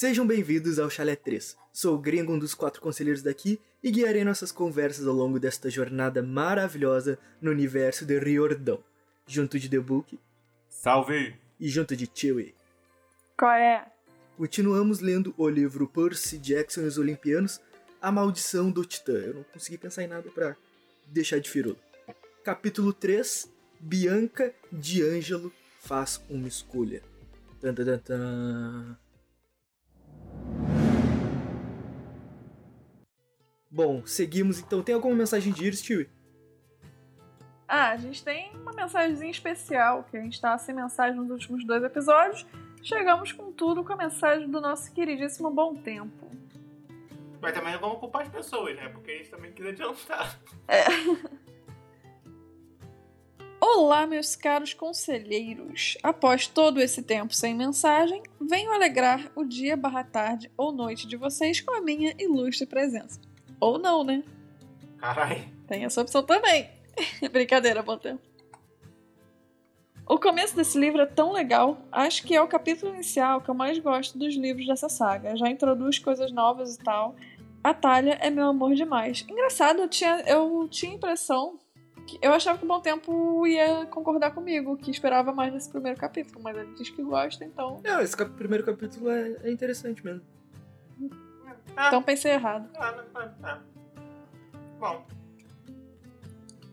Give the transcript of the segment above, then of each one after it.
Sejam bem-vindos ao Chalé 3. Sou o Gringo, um dos quatro conselheiros daqui, e guiarei nossas conversas ao longo desta jornada maravilhosa no universo de Riordão. Junto de The Book Salve! e junto de Chewie. Qual é? Continuamos lendo o livro Percy Jackson e os Olimpianos, A Maldição do Titã. Eu não consegui pensar em nada pra deixar de firula. Capítulo 3, Bianca D'Angelo faz uma escolha. Tan, tan, tan, tan. Bom, seguimos então. Tem alguma mensagem de Iris, Chewie? Ah, a gente tem uma mensagenzinha especial, que a gente tá sem mensagem nos últimos dois episódios. Chegamos com tudo com a mensagem do nosso queridíssimo Bom Tempo. Mas também não vamos culpar as pessoas, né? Porque a gente também quis adiantar. Olá, meus caros conselheiros. Após todo esse tempo sem mensagem, venho alegrar o dia barra tarde ou noite de vocês com a minha ilustre presença. Ou não, né? Carai. Tem essa opção também. Brincadeira, bom tempo. O começo desse livro é tão legal. Acho que é o capítulo inicial que eu mais gosto dos livros dessa saga. Já introduz coisas novas e tal. A Talha é meu amor demais. Engraçado, eu tinha, eu tinha a impressão que eu achava que o Bom Tempo ia concordar comigo, que esperava mais nesse primeiro capítulo, mas ele diz que gosta, então. Não, esse cap- primeiro capítulo é, é interessante mesmo. Ah, Então pensei errado. ah, não, ah. Bom,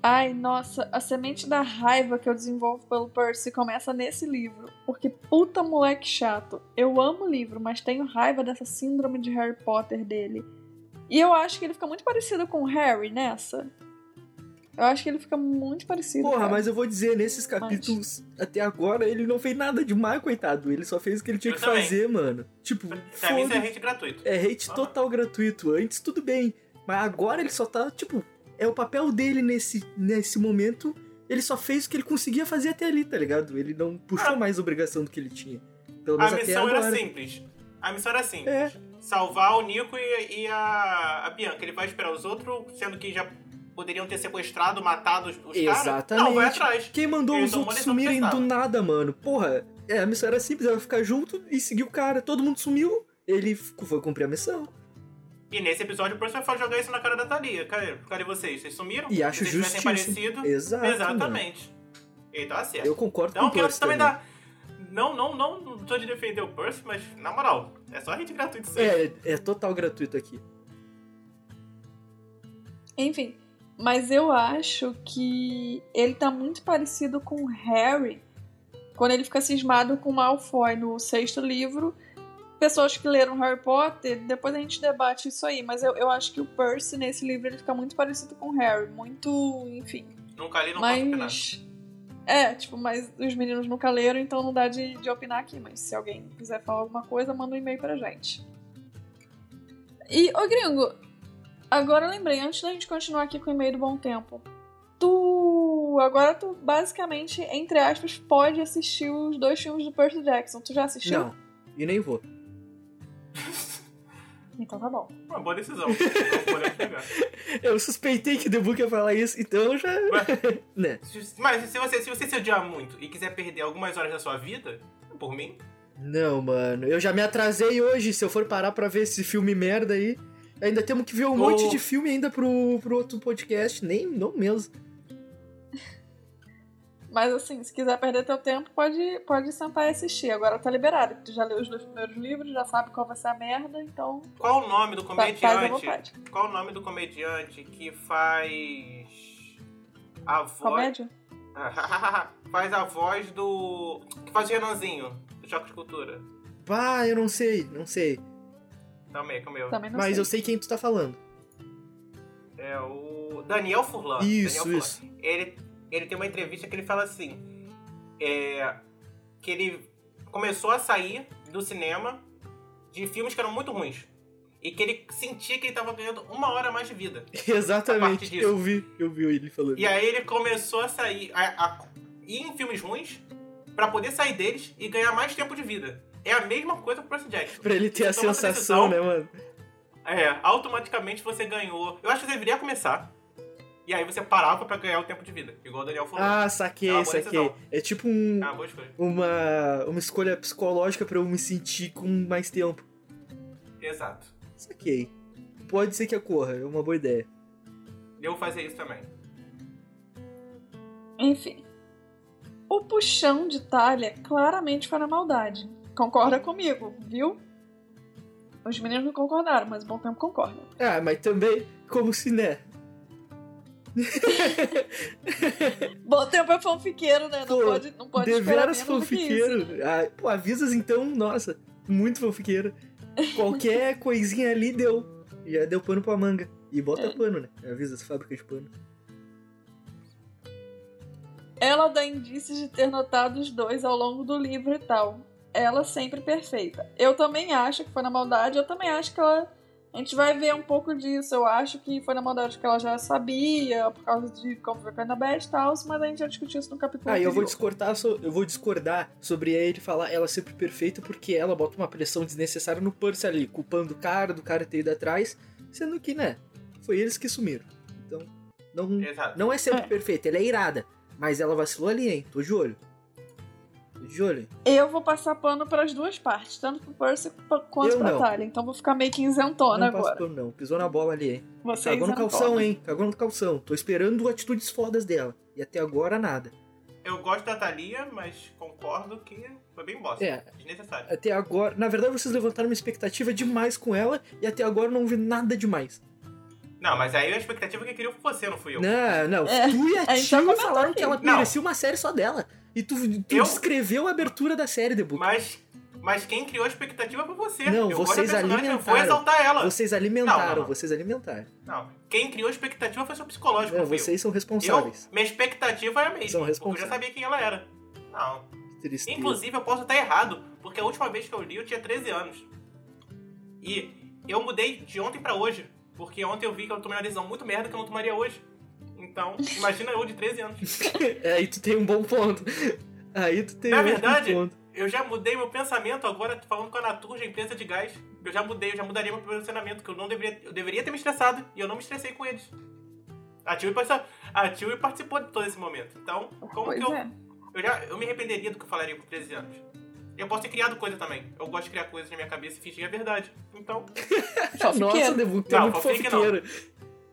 Ai, nossa, a semente da raiva que eu desenvolvo pelo Percy começa nesse livro. Porque puta moleque chato. Eu amo o livro, mas tenho raiva dessa síndrome de Harry Potter dele. E eu acho que ele fica muito parecido com o Harry nessa. Eu acho que ele fica muito parecido. Porra, cara. mas eu vou dizer, nesses capítulos, até agora, ele não fez nada demais, coitado. Ele só fez o que ele tinha Eu que também. fazer, mano. Tipo, pra mim isso é hate gratuito. é hate total gratuito. Antes tudo bem, mas agora ele só tá, tipo, é o papel dele nesse, nesse momento. Ele só fez o que ele conseguia fazer até ali, tá ligado? Ele não puxou Ah. mais obrigação do que ele tinha. Pelo A menos até missão agora. era simples. A missão era simples. É. Salvar o Nico e, e a, a Bianca. Ele vai esperar os outros, sendo que já poderiam ter sequestrado, matado os, os caras. Exatamente. Não, vai atrás. Quem mandou Ele os outros sumirem do nada, mano? Porra, é, a missão era simples, era ficar junto e seguir o cara. Todo mundo sumiu, ele foi cumprir a missão. E nesse episódio o Percy vai jogar isso na cara da Thalia. Cadê, cadê vocês? Vocês sumiram? E acho vocês tivessem justíssimo. parecido. Exato, Exatamente. Ele tá certo. Eu concordo Então com o Percy também também. dar. Não, não, não, não tô de defender o Percy, mas na moral, é só hate gratuito sim. É, é total gratuito aqui. Enfim, mas eu acho que ele tá muito parecido com o Harry quando ele fica cismado com o Malfoy no sexto livro. Pessoas que leram Harry Potter, depois a gente debate isso aí, mas eu, eu acho que o Percy nesse livro ele fica muito parecido com o Harry, muito, enfim. Nunca li, não. Mas. É, tipo, mas os meninos nunca leram, então não dá de, de opinar aqui. Mas se alguém quiser falar alguma coisa, manda um e-mail pra gente. E, ô gringo, agora eu lembrei, antes da gente continuar aqui com o e-mail do Bom Tempo. Tu. Agora tu basicamente, entre aspas, pode assistir os dois filmes do Percy Jackson. Tu já assistiu? Não, e nem vou. Então tá bom. Uma boa decisão. Eu suspeitei que o The Book ia falar isso, então já. né? Mas se você, se você se odiar muito e quiser perder algumas horas da sua vida, por mim, Não, mano. Eu já me atrasei hoje. Se eu for parar pra ver esse filme merda aí. Ainda temos que ver um monte de filme ainda pro, pro outro podcast. Nem, não mesmo. Mas assim, se quiser perder teu tempo, pode, pode sentar e assistir. Agora tá liberado. Tu já leu os dois primeiros livros, já sabe qual vai ser a merda, então qual o nome do comediante? Qual o nome do comediante que faz a voz Comédia? faz a voz do que faz o Renanzinho do Choque de Cultura? Pá, eu não sei, não sei. Calma aí, calma aí. Também não Mas sei. eu sei quem tu tá falando. É o Daniel Furlan. Isso, Daniel isso. Furlan. Ele, ele tem uma entrevista que ele fala assim: é, que ele começou a sair do cinema de filmes que eram muito ruins. E que ele sentia que ele tava ganhando uma hora a mais de vida. Exatamente. Eu vi, eu vi ele falando. E aí ele começou a sair, a, a ir em filmes ruins pra poder sair deles e ganhar mais tempo de vida. É a mesma coisa pro Percy Jackson. Pra ele ter a Você essa sensação, decisão, né, mano? É, automaticamente você ganhou. Eu acho que você deveria começar. E aí você parava pra ganhar o tempo de vida. Igual o Daniel falou. Ah, saquei, É saquei. decisão. É tipo um, É uma boa escolha. uma, uma escolha psicológica pra eu me sentir com mais tempo. Exato. Saquei. Pode ser que ocorra, é uma boa ideia. Eu vou fazer isso também. Enfim. O puxão de talha claramente foi na maldade. Concorda comigo, viu? Os meninos não concordaram, mas o bom tempo concorda. Ah, mas também, como se, né? Bom tempo é fanfiqueiro, né? Não Pô, pode, não pode esperar Deveras do que isso, fanfiqueiro. né? Ah, pô, avisas então, nossa, muito fanfiqueiro. Qualquer coisinha ali deu. Já deu pano pra manga. E bota É. pano, né? Avisas, fábrica de pano. Ela dá indícios de ter notado os dois ao longo do livro e tal. Ela sempre perfeita. Eu também acho que foi na maldade, eu também acho que ela. A gente vai ver um pouco disso. Eu acho que foi na maldade que ela já sabia, por causa de como foi a Annabeth e tal, mas a gente já discutiu isso no capítulo Ah, e eu vou discordar, eu vou discordar sobre ele falar ela sempre perfeita, porque ela bota uma pressão desnecessária no Percy ali, culpando o cara, do cara ter ido atrás, sendo que, né, foi eles que sumiram. Então, não, Exato. não é sempre É. perfeita, ela é irada, mas ela vacilou ali, hein? Tô de olho. Hein? Eu vou passar pano para as duas partes, tanto pro Percy qu- quanto Eu pra não. Talia. Então vou ficar meio que isentona não agora. pano, não. Pisou na bola ali, hein? Você Cagou no isentona. calção, hein? Cagou no calção. Tô esperando atitudes fodas dela. E até agora, nada. Eu gosto da Thalia, mas concordo que foi bem bosta. É. Desnecessário. Até agora. Na verdade, vocês levantaram uma expectativa demais com ela e até agora eu não vi nada demais. Não, mas aí a expectativa que queria foi você, não fui eu. Não, não. É, Tu e a a gente já Tio comentou falaram que ela Não. merecia uma série só dela. E tu, tu Eu? descreveu a abertura da série, The Book. Mas, mas quem criou a expectativa foi você. Não, eu vocês alimentaram. exaltar ela. Vocês alimentaram, Não, não, não. vocês alimentaram. Não, quem criou a expectativa foi seu psicológico, Não, vocês são eu. eu. responsáveis. Minha expectativa é a mesma. São porque eu já responsáveis. sabia quem ela era. Não. Tristeza. Inclusive, eu posso estar errado, porque a última vez que eu li eu tinha 13 anos. E eu mudei de ontem pra hoje, porque ontem eu vi que eu tomei uma decisão muito merda que eu não tomaria hoje. Então, imagina eu de 13 anos. É, aí tu tem um bom ponto. Aí tu tem Na um verdade, bom ponto. Eu já mudei meu pensamento agora, falando com a Naturge, a empresa de gás. Eu já mudei, eu já mudaria meu posicionamento, que eu não deveria. Eu deveria ter me estressado e eu não me estressei com eles. A Tilly participou, participou de todo esse momento. Então, como Pois que eu. é. Eu, já, eu me arrependeria do que eu falaria com 13 anos. Eu posso ter criado coisa também. Eu gosto de criar coisas na minha cabeça e fingir a verdade. Então. Nossa, Book, tu é Não, muito fofiqueiro.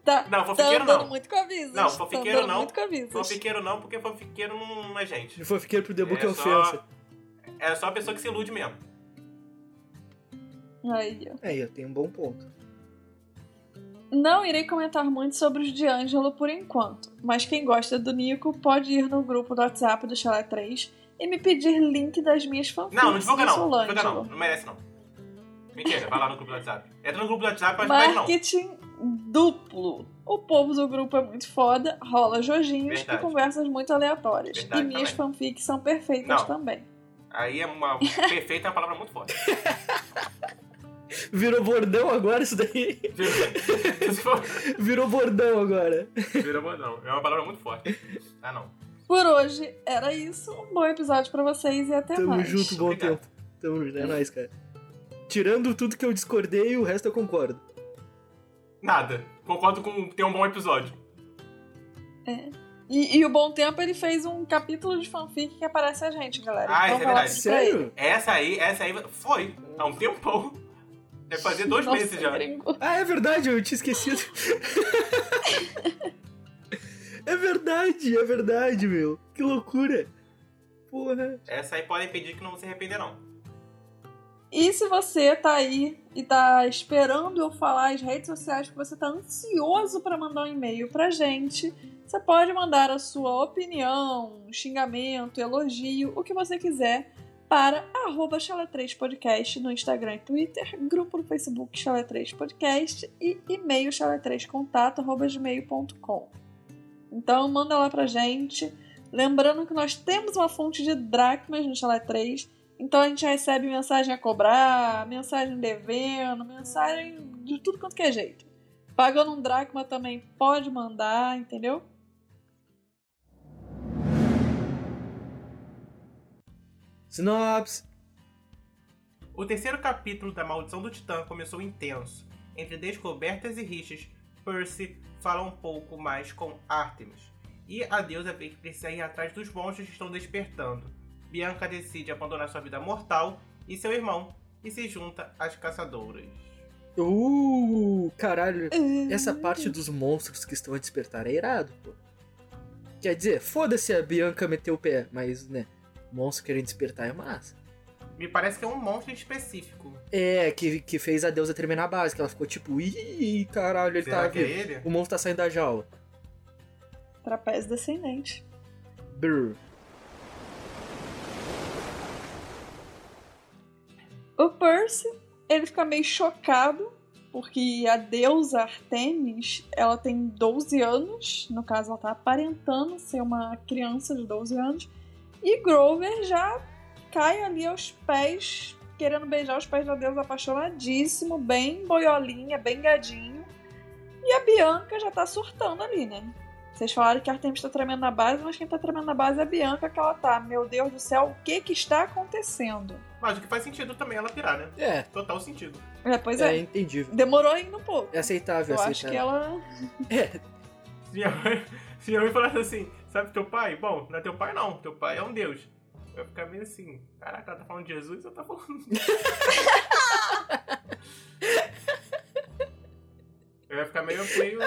Tá, Não, tá fofiqueiro andando não. muito com avisos. Não, tá fofiqueiro não. muito com avisos. Fanfiqueiro não, porque fanfiqueiro não é gente. Fofiqueiro pro The Book é, É só- ofensa. É só a pessoa que se ilude mesmo. Aí, ó. Aí, eu tenho um bom ponto. Não irei comentar muito sobre os de Ângelo por enquanto, mas quem gosta do Nico pode ir no grupo do WhatsApp do Chalé 3 e me pedir link das minhas fanfics Não, não divulga não. Não divulga não. Não merece não. Mentira, vai lá no grupo do WhatsApp. Entra no grupo do WhatsApp, mas pede não. Marketing duplo. O povo do grupo é muito foda, rola jojinhos Verdade. e conversas muito aleatórias. Verdade e minhas também. fanfics são perfeitas Não. também. Aí é uma. Perfeita é uma palavra muito forte. Virou bordão agora isso daí? Virou bordão agora. Vira bom, não. É uma palavra muito forte. Ah, não. Por hoje era isso. Um bom episódio pra vocês e até Tamo mais. junto, bom Obrigado. tempo. Tamo junto, é nóis, cara. Tirando tudo que eu discordei, o resto eu concordo. Nada. Concordo com ter um bom episódio. E, e o Bom Tempo ele fez um capítulo de fanfic que aparece a gente, galera. Ah, então isso é verdade. Sério? Essa aí, essa aí foi. Há um tempão. Deve fazer dois Nossa, meses já. gringo. Ah, é verdade, eu tinha esquecido. é verdade, é verdade, meu. Que loucura. Porra. Essa aí podem pedir que não vão se arrepender, não. E se você tá aí e tá esperando eu falar as redes sociais que você tá ansioso pra mandar um e-mail pra gente, você pode mandar a sua opinião, xingamento, elogio, o que você quiser para arroba chalé3podcast no Instagram e Twitter, grupo no Facebook Chalé3 Podcast e e-mail chalé3contato arroba gmail.com. Então manda lá pra gente. Lembrando que nós temos uma fonte de dracmas no Chalé 3, então a gente recebe mensagem a cobrar, mensagem devendo, mensagem de tudo quanto que é jeito. Pagando um dracma também pode mandar, entendeu? Sinopse. O terceiro capítulo da Maldição do Titã começou intenso. Entre descobertas e rixas, Percy fala um pouco mais com Artemis. E a deusa vê que precisa ir atrás dos monstros que estão despertando. Bianca decide abandonar sua vida mortal e seu irmão e se junta às caçadoras. Uh, caralho. Essa parte dos monstros que estão a despertar é irado, pô. Quer dizer, foda-se a Bianca meter o pé, mas, né, monstro querendo despertar é massa. Me parece que é um monstro específico. É, que, que fez a deusa tremer na base, que ela ficou tipo, ih, caralho, ele Será tá que é ele? O monstro tá saindo da jaula. Trapézio descendente. Brr. O Percy, ele fica meio chocado, porque a deusa Artemis, ela tem 12 anos, no caso ela tá aparentando ser uma criança de 12 anos, e Grover já cai ali aos pés, querendo beijar os pés da deusa apaixonadíssimo, bem boiolinha, bem gadinho, e a Bianca já tá surtando ali, né? Vocês falaram que a Artemis tá tremendo na base, mas quem tá tremendo na base é a Bianca, que ela tá, meu Deus do céu, o que que está acontecendo? Mas o que faz sentido também ela pirar, né? É, Total sentido. É, pois é, é. entendível. Demorou ainda um pouco. É aceitável, Eu aceitável. acho que ela. É, Se minha mãe, se minha mãe falasse assim, sabe teu pai? Bom, não é teu pai não, teu pai é um deus. Eu ia ficar meio assim, caraca, ela tá falando de Jesus ou tá falando... Eu ia ficar meio, meio...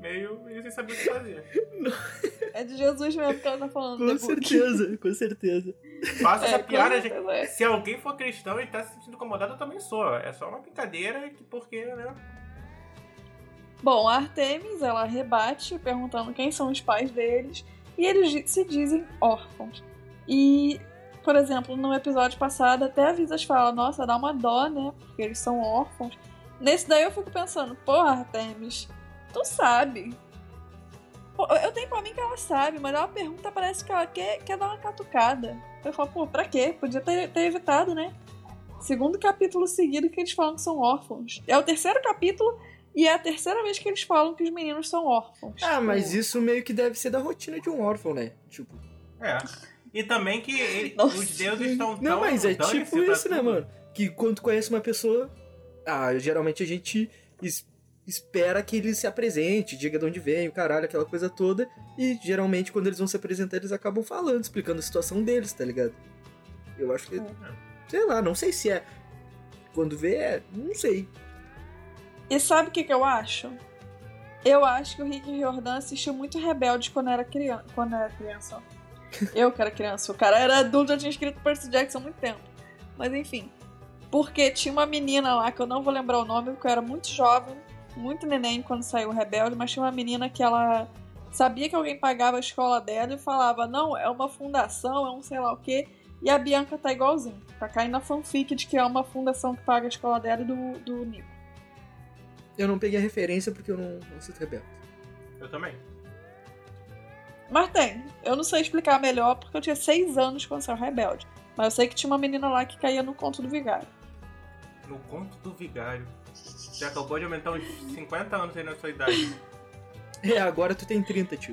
Meio, meio sem saber o que fazer. É de Jesus mesmo que ela tá falando. com Book. certeza, com certeza. Faça É, essa piada, gente. é. Se alguém for cristão e tá se sentindo incomodado, eu também sou. É só uma brincadeira, que porque, né? Bom, a Artemis, ela rebate perguntando quem são os pais deles. E eles se dizem órfãos. E, por exemplo, no episódio passado, até a Visas fala: Nossa, dá uma dó, né? Porque eles são órfãos. Nesse daí eu fico pensando: Porra, Artemis, tu sabe. Eu tenho pra mim que ela sabe, mas ela pergunta, parece que ela quer, quer dar uma catucada. Eu falo, pô, pra quê? Podia ter, ter evitado, né? Segundo capítulo seguido que eles falam que são órfãos. É o terceiro capítulo e é a terceira vez que eles falam que os meninos são órfãos. Ah, mas Tipo, isso meio que deve ser da rotina de um órfão, né? Tipo. É. E também que ele- os deuses estão tão... Não, mas é tipo isso, né, tudo. mano? Que quando tu conhece uma pessoa. Ah, geralmente a gente espera que ele se apresente, diga de onde vem, o caralho, aquela coisa toda. E geralmente quando eles vão se apresentar, eles acabam falando, explicando a situação deles, tá ligado? Eu acho que. É. Sei lá, não sei se é. Quando vê, é. Não sei. E sabe o que, que eu acho? Eu acho que o Rick Riordan assistiu muito Rebelde quando era criança. Quando era criança. Eu que era criança. O cara era adulto, já tinha escrito Percy Jackson há muito tempo. Mas enfim. Porque tinha uma menina lá, que eu não vou lembrar o nome, porque eu era muito jovem, muito neném quando saiu o Rebelde, mas tinha uma menina que ela sabia que alguém pagava a escola dela e falava, não, é uma fundação, é um sei lá o quê. E a Bianca tá igualzinho. Tá caindo na fanfic de que é uma fundação que paga a escola dela e do, do Nico. Eu não peguei a referência porque eu não, não rebelde. Eu também. Mas tem. Eu não sei explicar melhor porque eu tinha seis anos quando saiu Rebelde. Mas eu sei que tinha uma menina lá que caía no conto do vigário. No conto do vigário. Você acabou de aumentar uns 50 anos aí na sua idade. É, agora tu tem 30, tio.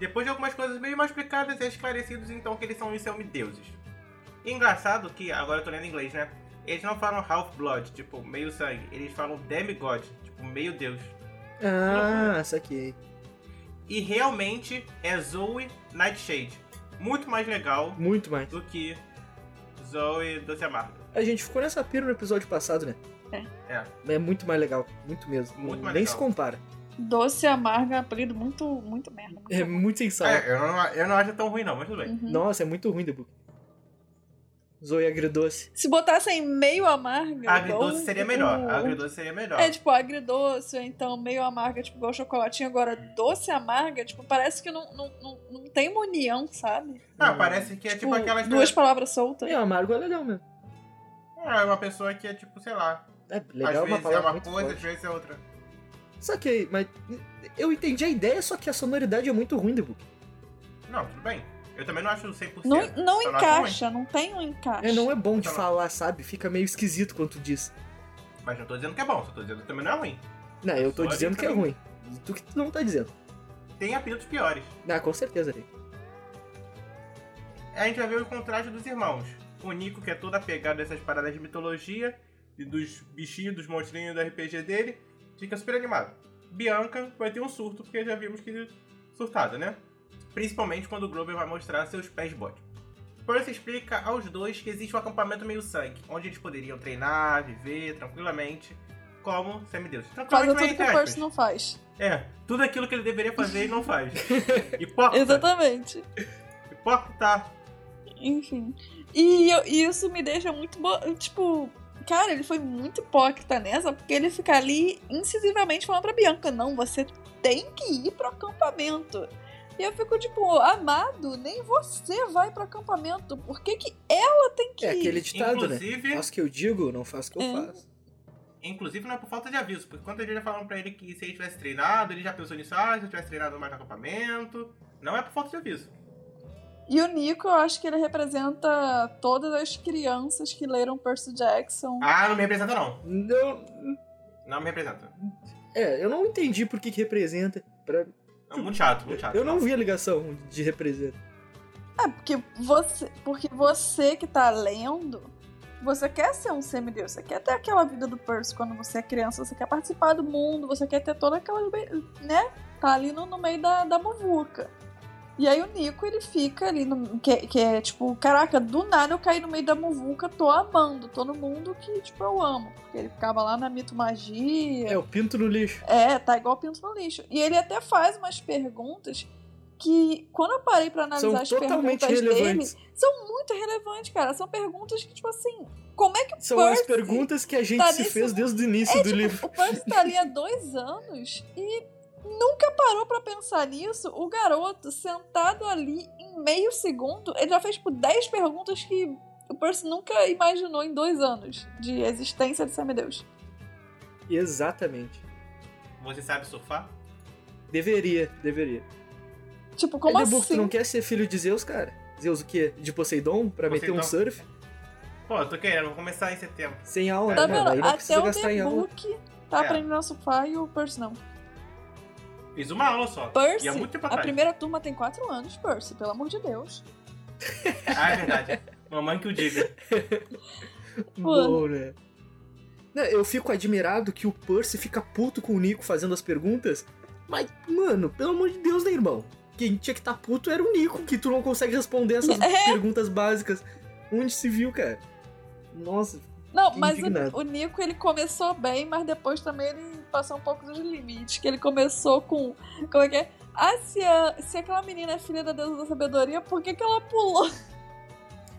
Depois de algumas coisas meio mais explicadas, é esclarecidos então que eles são os semideuses. E engraçado que, agora eu tô lendo em inglês, né? Eles não falam half-blood, tipo, meio sangue. Eles falam demigod, tipo, meio deus. Ah, saquei. E realmente é Zoe Nightshade. Muito mais legal Muito mais. do que Zoe Doce Amarga. A gente ficou nessa pira no episódio passado, né? É. É muito mais legal. Muito mesmo. Muito mais Nem legal. se compara. Doce e amarga é um apelido muito, muito merda. Muito É muito sem sal. É, eu não, eu não acho tão ruim não, mas tudo bem. Uhum. Nossa, é muito ruim, The Book. Zoe agridoce. Se botassem meio amarga. Agridoce seria melhor. o- Agridoce seria melhor. É tipo agridoce, ou então meio amarga, tipo igual chocolatinho. Agora, doce e amarga, tipo, parece que não, não, não, não tem uma união, sabe? Ah, parece que é tipo, Tipo, aquelas... duas palavras soltas. É, amargo é legal mesmo. É uma pessoa que é tipo, sei lá. É legal às é uma vezes é uma coisa, às forte. vezes é outra. Saquei, mas eu entendi a ideia, só que a sonoridade é muito ruim, The Book. Não, tudo bem. Eu também não acho 100%. Não, não só não encaixa, não tem um encaixe. É, não é bom de Tá falar, sabe? Fica meio esquisito quando tu diz. Mas não tô dizendo que é bom, só tô dizendo que também não é ruim. Não, eu tô Só dizendo que é ruim. Tu que tu não tá dizendo. Tem apelidos piores. Ah, com certeza tem. A gente vai ver o contraste dos irmãos. O Nico, que é todo apegado a essas paradas de mitologia e dos bichinhos, dos monstrinhos do RPG dele, fica super animado. Bianca vai ter um surto, porque já vimos que surtada, né? Principalmente quando o Grover vai mostrar seus pés bode. Percy explica aos dois que existe um acampamento meio sangue, onde eles poderiam treinar, viver tranquilamente, como semideus. Fazer Tranquilamente, tudo que o Percy não faz. É, tudo aquilo que ele deveria fazer ele não faz. Hipócrita. Exatamente. Hipócrita. Enfim. E eu- e isso me deixa muito. Tipo, cara, ele foi muito hipócrita nessa, porque ele fica ali incisivamente falando pra Bianca: não, você tem que ir pro acampamento. E eu fico tipo, amado, nem você vai pro acampamento. Por que, que ela tem que É ir? aquele ditado, né? Inclusive, Faço o que eu digo, não faço o que eu É. faço. inclusive não é por falta de aviso, porque quando eles já falaram pra ele que se ele tivesse treinado, ele já pensou nisso, ah, se eu tivesse treinado mais no acampamento. Não é por falta de aviso. E o Nico, eu acho que ele representa todas as crianças que leram Percy Jackson. Ah, não me representa não. Não, Não me representa. é, eu não entendi por que, que representa. Pra... É muito chato, muito chato. Eu não vi a ligação de representa. É, porque você, porque você que tá lendo, você quer ser um semideus, você quer ter aquela vida do Percy quando você é criança, você quer participar do mundo, você quer ter toda aquela, né? Tá ali no, no meio da, da muvuca. E aí o Nico, ele fica ali, no, que, que é tipo, caraca, do nada eu caí no meio da muvuca, tô amando, tô no mundo que, tipo, eu amo. Porque ele ficava lá na mito magia. É, o pinto no lixo. É, tá igual pinto no lixo. E ele até faz umas perguntas que, quando eu parei pra analisar São as perguntas dele, relevantes. são muito relevantes, cara. São perguntas que, tipo assim, como é que o São Percy... as perguntas que a gente tá se nesse fez desde o início É, do tipo, livro. o Percy tá ali há dois anos e nunca parou pra pensar nisso. O garoto, sentado ali em meio segundo, ele já fez, tipo, 10 perguntas que o Percy nunca imaginou em dois anos de existência de semideus. Exatamente. Você sabe surfar? Deveria, deveria. Tipo, como é, assim? tu não quer ser filho de Zeus, cara? Zeus o quê? De Poseidon? Pra meter um Poseidon. surf? Pô, eu tô querendo, vou começar em setembro. Sem aula, Tá né, vendo? Até o aula. The-Book tá É. aprendendo a surfar e o Percy não. Fiz uma aula só. Percy, E há muito tempo a atrás. primeira turma tem quatro anos, Percy, pelo amor de Deus. Ah, é verdade. Mamãe que o diga. Bom, né? Eu fico admirado que o Percy fica puto com o Nico fazendo as perguntas. Mas, mano, pelo amor de Deus, né, irmão? Quem tinha que estar tá puto era o Nico, que tu não consegue responder essas É. perguntas básicas. Onde se viu, cara? Nossa, Não, mas o, o Nico ele começou bem, mas depois também ele passou um pouco dos limites. Que ele começou com. Como é que é? Ah, se, a- se aquela menina é filha da deusa da sabedoria, por que, que ela pulou?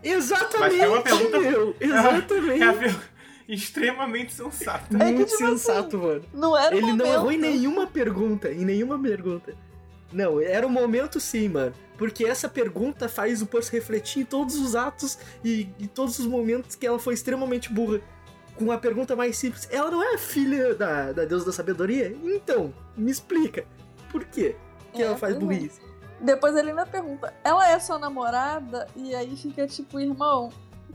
exatamente, Mas foi uma pergunta- meu, É exatamente. a ver- extremamente sensata. É que, Muito tipo assim, sensato, mano. Não era o Ele não momento. errou em nenhuma pergunta, em nenhuma pergunta. Não, era o momento sim, mano. Porque essa pergunta faz o Percy refletir em todos os atos e em todos os momentos que ela foi extremamente burra. Com a pergunta mais simples, ela não é filha da, da deusa da sabedoria? Então, me explica. Por quê que É, ela faz burrice? Depois ele ainda pergunta: ela é sua namorada? E aí fica tipo, irmão,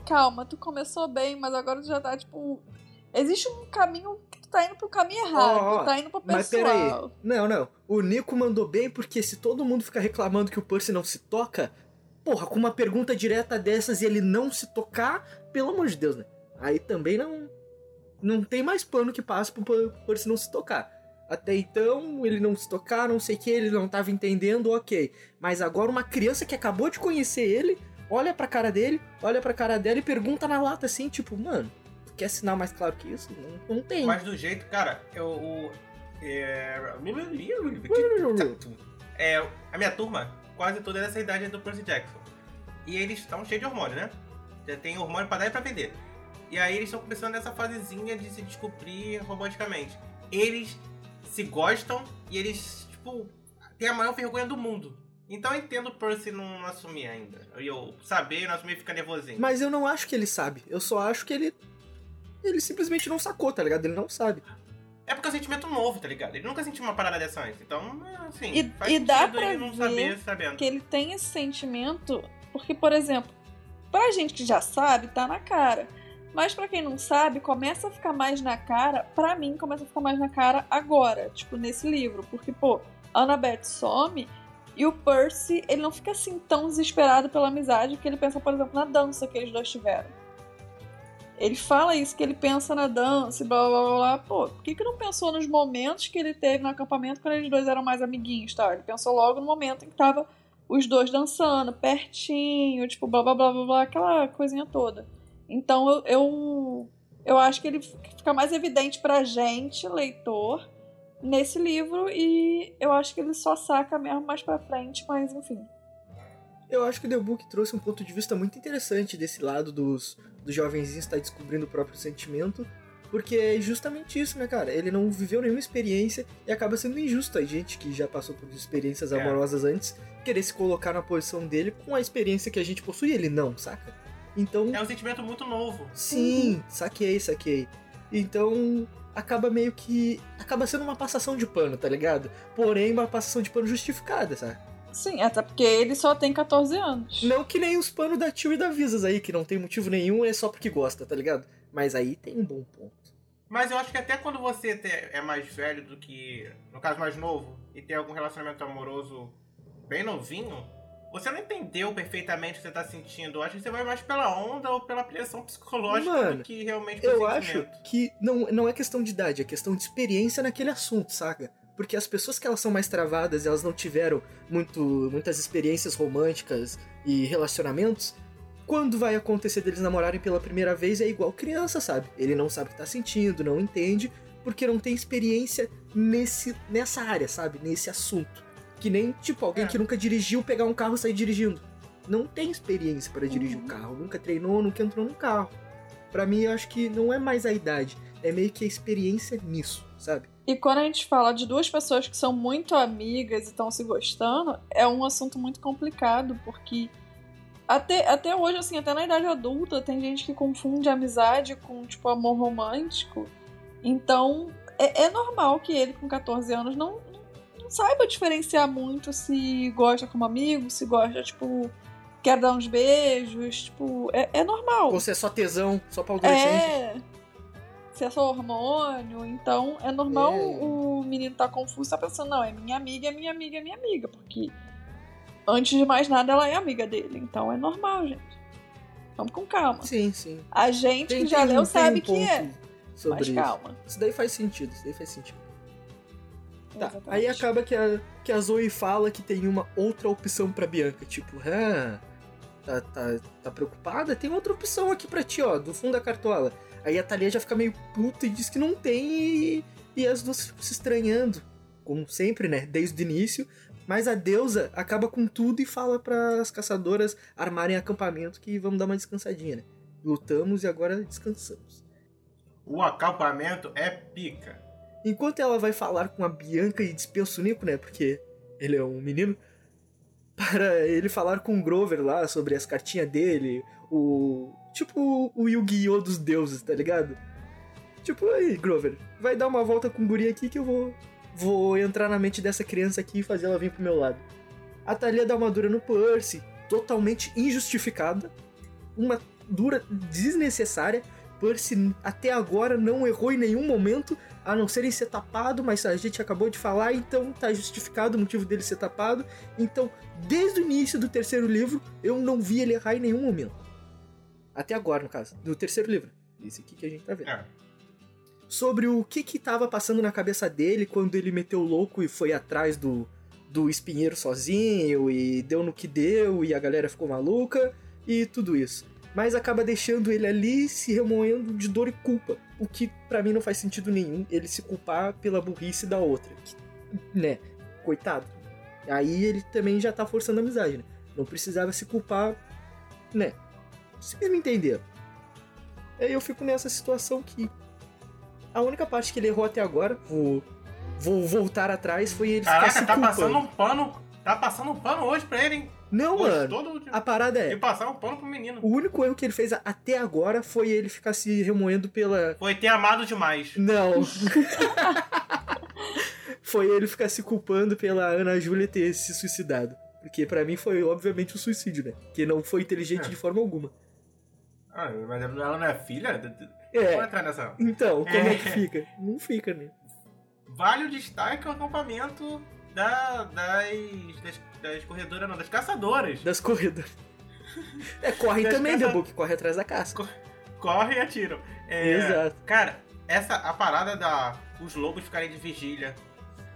calma, tu começou bem, mas agora tu já tá tipo. Existe um caminho que tu tá indo pro caminho errado, tu tá indo pro Mas peraí. pessoal. Não, não. O Nico mandou bem porque se todo mundo ficar reclamando que o Percy não se toca, porra, com uma pergunta direta dessas e ele não se tocar, pelo amor de Deus, né? Aí também não. Não tem mais pano que passe pro Per- Percy não se tocar. Até então, ele não se tocar, não sei o que, ele não tava entendendo, ok. Mas agora uma criança que acabou de conhecer ele, olha pra cara dele, olha pra cara dela e pergunta na lata assim, tipo, mano, tu quer sinal mais claro que isso? Não, não tem. Mas do jeito, cara, eu. o- É... é, a minha turma, quase toda é dessa idade do Percy Jackson. E eles estão cheios de hormônio, né? Já tem hormônio pra dar e pra vender. E aí eles estão começando nessa fasezinha de se descobrir romanticamente. Eles se gostam e eles, tipo, têm a maior vergonha do mundo. Então eu entendo o Percy não assumir ainda. E eu saber, não assumir fica nervosinho. Mas eu não acho que ele sabe. Eu só acho que ele. Ele simplesmente não sacou, tá ligado? Ele não sabe. É porque é um sentimento novo, tá ligado? Ele nunca sentiu uma parada dessa antes. Então, assim, E- faz e dá sentido pra ele não ver saber sabendo. que ele tem esse sentimento, porque, por exemplo, pra gente que já sabe, tá na cara. Mas pra quem não sabe, começa a ficar mais na cara, pra mim começa a ficar mais na cara agora, tipo, nesse livro. Porque, pô, Annabeth some e o Percy, ele não fica assim tão desesperado pela amizade, porque ele pensa, por exemplo, na dança que eles dois tiveram. Ele fala isso, que ele pensa na dança e blá blá blá blá. Pô, por que, que não pensou nos momentos que ele teve no acampamento quando eles dois eram mais amiguinhos, tá? Ele pensou logo no momento em que tava os dois dançando pertinho, tipo, blá blá blá blá, blá aquela coisinha toda. Então eu, eu, eu acho que ele fica mais evidente pra gente, leitor, nesse livro, e eu acho que ele só saca mesmo mais pra frente, mas enfim. Eu acho que o The Book trouxe um ponto de vista muito interessante desse lado dos, dos jovenzinhos estar descobrindo o próprio sentimento, porque é justamente isso, né, cara? Ele não viveu nenhuma experiência e acaba sendo injusto a gente que já passou por experiências É. amorosas antes querer se colocar na posição dele com a experiência que a gente possui, ele não, saca? Então, É um sentimento muito novo. sim, saquei, saquei. Então, acaba meio que. acaba sendo uma passação de pano, tá ligado? Porém, uma passação de pano justificada, sabe? Sim, até porque ele só tem 14 anos. Não que nem os panos da Tio e da Visas aí, que não tem motivo nenhum, é só porque gosta, tá ligado? Mas aí tem um bom ponto. Mas eu acho que até quando você é mais velho do que. No caso, mais novo, e tem algum relacionamento amoroso bem novinho, você não entendeu perfeitamente o que você tá sentindo. Eu acho que você vai mais pela onda ou pela pressão psicológica Mano, do que realmente Eu acho que não, não é questão de idade, é questão de experiência naquele assunto, saca? Porque as pessoas que elas são mais travadas elas não tiveram muito, muitas experiências românticas e relacionamentos, quando vai acontecer deles namorarem pela primeira vez é igual criança, sabe? Ele não sabe o que tá sentindo, não entende, porque não tem experiência nesse, nessa área, sabe? Nesse assunto. Que nem, tipo, alguém É. que nunca dirigiu pegar um carro e sair dirigindo. Não tem experiência para dirigir um Uhum. carro, nunca treinou, nunca entrou num carro. Pra mim, eu acho que não é mais a idade, é meio que a experiência nisso, sabe? E quando a gente fala de duas pessoas que são muito amigas e estão se gostando, é um assunto muito complicado, porque até, até hoje, assim, até na idade adulta, tem gente que confunde amizade com, tipo, amor romântico. Então, é, é normal que ele, com 14 anos, não, não, saiba diferenciar muito se gosta como amigo, se gosta, tipo, quer dar uns beijos, tipo, é, é normal. Ou se é só tesão, só pra adolescente. É. Se é só hormônio, então é normal É. o menino tá confuso, tá pensando, não, é minha amiga, é minha amiga, é minha amiga, porque antes de mais nada ela é amiga dele, então é normal, gente. Vamos com calma. Sim, sim. A gente Tem- que já tem- leu sabe um que é, Sobre mas isso. calma. Isso daí faz sentido, isso daí faz sentido. Tá, Exatamente. aí acaba que a, que a Zoe fala que tem uma outra opção pra Bianca. Tipo, ah, tá, tá, tá preocupada? Tem outra opção aqui pra ti, ó, do fundo da cartola. Aí a Thalia já fica meio puta e diz que não tem e, e as duas ficam se estranhando. Como sempre, né? Desde o início. Mas a deusa acaba com tudo e fala para as caçadoras armarem acampamento que vamos dar uma descansadinha, né? Lutamos e agora descansamos. O acampamento é pica. Enquanto ela vai falar com a Bianca e dispensa o Nico, né? Porque ele é um menino. Para ele falar com o Grover lá sobre as cartinhas dele. O. Tipo o Yu-Gi-Oh! dos deuses, tá ligado? Tipo, aí, Grover, vai dar uma volta com o guri aqui que eu vou. Vou entrar na mente dessa criança aqui e fazer ela vir pro meu lado. A Thalia dá uma dura no Percy, totalmente injustificada. Uma dura desnecessária. Percy até agora não errou em nenhum momento, a não ser em ser tapado, mas a gente acabou de falar, então tá justificado o motivo dele ser tapado. Então, desde o início do terceiro livro, eu não vi ele errar em nenhum momento. Até agora, no caso, do terceiro livro. Esse aqui que a gente tá vendo. É. Sobre o que que tava passando na cabeça dele quando ele meteu o louco e foi atrás do, do espinheiro sozinho e deu no que deu e a galera ficou maluca e tudo isso. Mas acaba deixando ele ali se remoendo de dor e culpa. O que pra mim não faz sentido nenhum ele se culpar pela burrice da outra. Que, né? Coitado. Aí ele também já tá forçando a amizade, né? Não precisava se culpar, né? Vocês me entenderam. Aí eu fico nessa situação que a única parte que ele errou até agora, vou, vou voltar atrás, foi ele ficar se Caraca, tá culpando. passando um pano. Tá passando um pano hoje pra ele, hein? Não, Hoje, mano. A parada E é, passar um pano pro menino. o único erro que ele fez até agora foi ele ficar se remoendo pela Foi ter amado demais. Não. foi ele ficar se culpando pela Ana Júlia ter se suicidado. Porque pra mim foi obviamente um suicídio, né? Que não foi inteligente É. de forma alguma. Ah, mas ela não é filha? É. Entrar nessa. Então, como é que É. fica? Não fica, né? Vale o destaque ao acampamento da, das, das, das corredoras, não, das caçadoras. Das corridas. É, corre Das também, caça- The Book, corre atrás da caça. Correm e atiram. É, Exato. Cara, essa a parada da os lobos ficarem de vigília,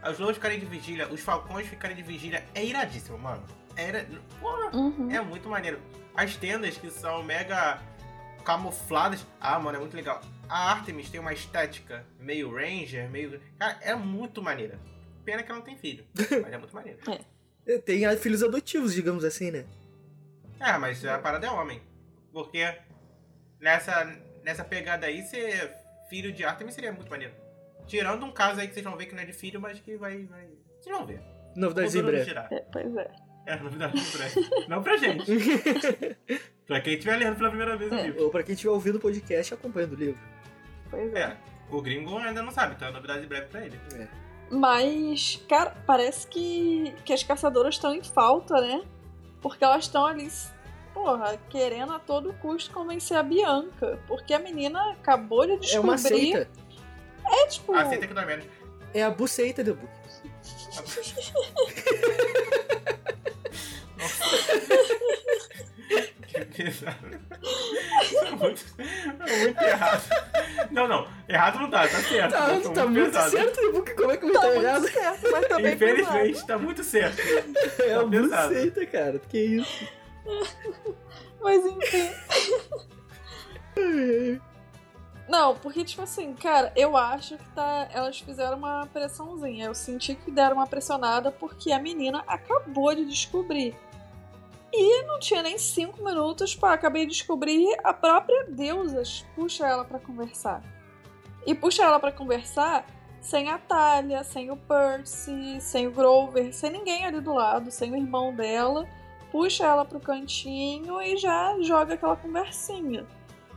os lobos ficarem de vigília, os falcões ficarem de vigília é iradíssimo, mano. Era. Porra, Uhum. é muito maneiro. As tendas que são mega camufladas. Ah, mano, é muito legal. A Artemis tem uma estética meio Ranger, meio. Cara, é muito maneira. Pena que ela não tem filho. Mas é muito maneiro. É, Tem ah, filhos adotivos, digamos assim, né? É, mas a parada é homem. Porque nessa, nessa pegada aí, ser filho de Artemis seria muito maneiro. Tirando um caso aí que vocês vão ver que não é de filho, mas que vai. vai... Vocês vão ver. Novidades em breve. É, pois é. É, novidade em breve. não pra gente. pra quem estiver lendo pela primeira vez o É. livro. Ou pra quem estiver ouvindo o podcast acompanhando o livro. Pois é. É, o gringo ainda não sabe, então é novidade em breve pra ele. É. Mas, cara, parece que, que as caçadoras estão em falta, né? Porque elas estão ali, porra, querendo a todo custo convencer a Bianca. Porque a menina acabou de descobrir. É uma seita. É tipo. Aceita que dói menos. É a buceita do book. Pesado. Isso é muito, é muito errado. Não, não. Errado não tá, tá certo. Tá, Eu tô tá muito certo, Book. Como é que vai Tá estar muito errado? certo, mas tá. Infelizmente, tá muito certo. É a tá pesado. buceita, cara. Que isso? Mas enfim. Não, porque, tipo assim, cara, eu acho que tá. Elas fizeram uma pressãozinha. Eu senti que deram uma pressionada porque a menina acabou de descobrir. Não tinha nem cinco minutos para acabei de descobrir a própria deusa puxa ela pra conversar. E puxa ela pra conversar sem a Talia, sem o Percy, sem o Grover, sem ninguém ali do lado, sem o irmão dela puxa ela pro cantinho e já joga aquela conversinha.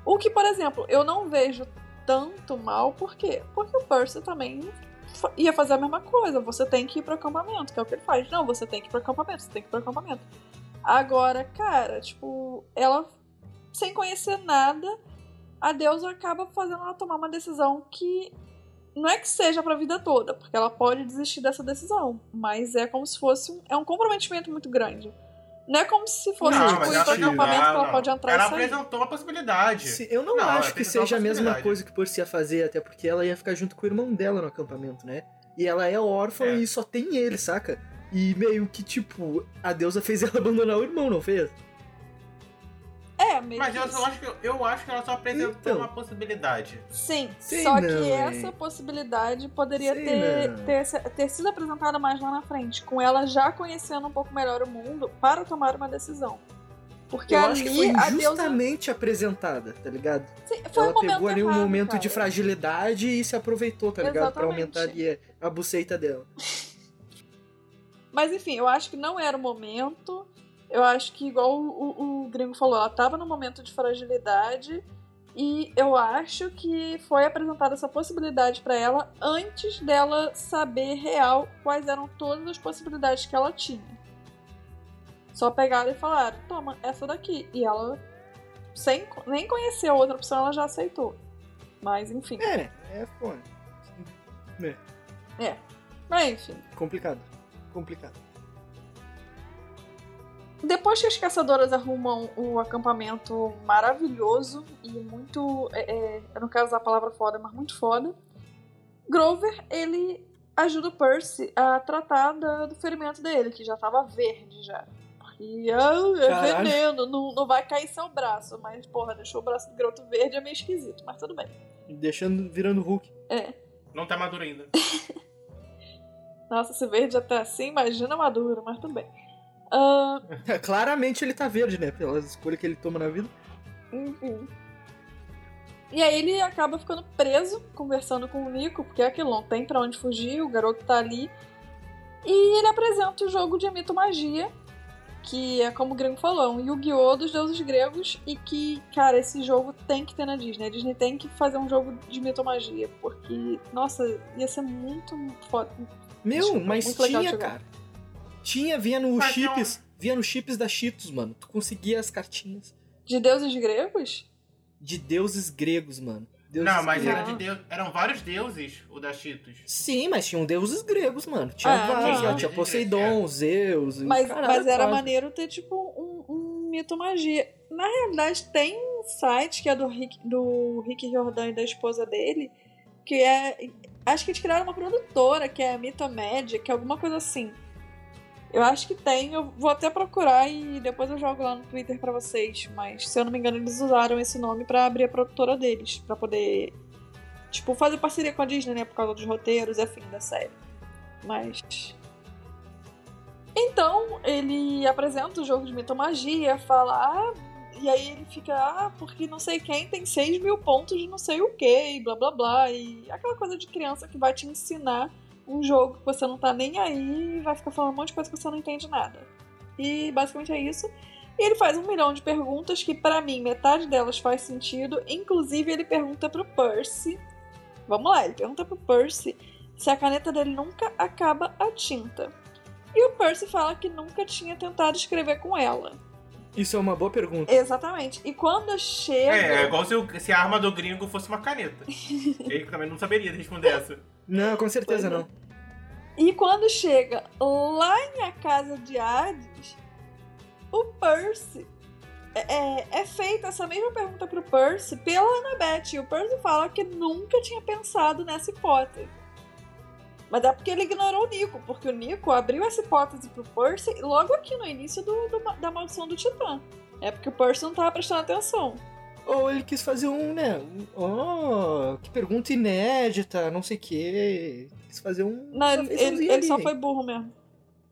O que, por exemplo, eu não vejo tanto mal, por quê? Porque o Percy também ia fazer a mesma coisa. Você tem que ir pro acampamento, que é o que ele faz. Não, você tem que ir pro acampamento, você tem que ir pro acampamento. Agora, cara, tipo, ela, sem conhecer nada, a deusa acaba fazendo ela tomar uma decisão que não é que seja pra vida toda, porque ela pode desistir dessa decisão, mas é como se fosse um, é um comprometimento muito grande. Não é como se fosse Não, tipo ir ela pro tem- acampamento que ela pode entrar Ela e sair. apresentou uma possibilidade. Se- Eu não, Não, ela acho que seja a mesma coisa que o Percy ia fazer, até porque ela ia ficar junto com o irmão dela no acampamento, né? E ela é órfã É. e só tem ele, saca? E meio que, tipo, a deusa fez ela abandonar o irmão, não fez? É, meio Mas que eu, só acho que, eu acho que ela só apresentou Então. uma possibilidade. Sim, Sei só não, que hein? essa possibilidade poderia Sei ter, ter, ter sido apresentada mais lá na frente, com ela já conhecendo um pouco melhor o mundo para tomar uma decisão. Porque Eu ali acho que foi a deusa. apresentada, tá ligado? Sim, foi ela um momento pegou ali um errado, momento de cara. fragilidade e se aproveitou, tá ligado? Pra Exatamente. aumentar ali a buceita dela. Mas enfim, eu acho que não era o momento. Eu acho que, igual o, o, o gringo falou, ela tava num momento de fragilidade. E eu acho que foi apresentada essa possibilidade pra ela antes dela saber real quais eram todas as possibilidades que ela tinha. Só pegaram e falaram: toma, essa daqui. E ela, sem nem conhecer a outra opção, ela já aceitou. Mas enfim. É, é foda. Mas enfim. Complicado. Complicado. Depois que as caçadoras arrumam o acampamento maravilhoso e muito. É, é, eu não quero usar a palavra foda, mas muito foda. Grover, ele ajuda o Percy a tratar da- do ferimento dele, que já tava verde já. E ah, é Caralho. veneno, não, não vai cair seu braço. Mas, porra, deixou o braço do garoto verde é meio esquisito, mas tudo bem. Deixando, virando Hulk. Não tá maduro ainda. Nossa, esse verde até assim, imagina maduro, mas tudo bem. Ah, Claramente ele tá verde, né? Pelas escolhas que ele toma na vida. Enfim. E aí ele acaba ficando preso, conversando com o Nico, porque é aquilo, não tem pra onde fugir, o garoto tá ali. E ele apresenta o jogo de mito-magia, que é como o Gringo falou, é um Yu-Gi-Oh! dos deuses gregos, e que, cara, esse jogo tem que ter na Disney. A Disney tem que fazer um jogo de mito-magia, porque, nossa, ia ser muito foda. Meu, mas tinha, cara. Tinha, vinha no Mas chips. Vinha no chips da Cheetos, mano. Tu conseguia as cartinhas De deuses gregos? de deuses gregos, mano. Deuses Não, mas gregos. era de Deus. Eram vários deuses, o da Cheetos. Sim, mas tinham deuses gregos, mano. Tinha Ah, vários não. Tinha Poseidon, Zeus. e Mas, caralho, mas era quase. maneiro ter, tipo, um, um mito magia. Na realidade, tem um site que é do Rick, do Rick Jordan e da esposa dele, que é. Acho que eles criaram uma produtora, que é a Mitomédia, que é alguma coisa assim. Eu acho que tem, eu vou até procurar e depois eu jogo lá no Twitter pra vocês. Mas se eu não me engano, eles usaram esse nome pra abrir a produtora deles, pra poder, tipo, fazer parceria com a Disney, né? Por causa dos roteiros e afim da série. Mas. Então, ele apresenta o jogo de mitomagia, fala. Ah, e aí ele fica, ah, porque não sei quem tem 6 mil pontos de não sei o que, e blá blá blá. E aquela coisa de criança que vai te ensinar um jogo que você não tá nem aí e vai ficar falando um monte de coisa que você não entende nada. E basicamente é isso. E ele faz um milhão de perguntas que, para mim, metade delas faz sentido. Inclusive, ele pergunta pro Percy. Vamos lá, ele pergunta pro Percy se a caneta dele nunca acaba a tinta. E o Percy fala que nunca tinha tentado escrever com ela. Isso é uma boa pergunta. Exatamente. E quando chega. É, é igual se, o- se a arma do gringo fosse uma caneta. Ele também não saberia responder essa. Não, com certeza Pois é. não. E quando chega lá em A Casa de Hades, o Percy. É, é, é feita essa mesma pergunta pro Percy pela Annabeth. E o Percy fala que nunca tinha pensado nessa hipótese. Mas é porque ele ignorou o Nico, porque o Nico abriu essa hipótese pro Percy logo aqui no início do, do- da maldição do Titã. É porque o Percy não tava prestando atenção. Ou ele quis fazer um, né? um- Oh, que pergunta inédita, não sei o quê. Quis fazer um. Não, ele, ele- ele só foi burro mesmo.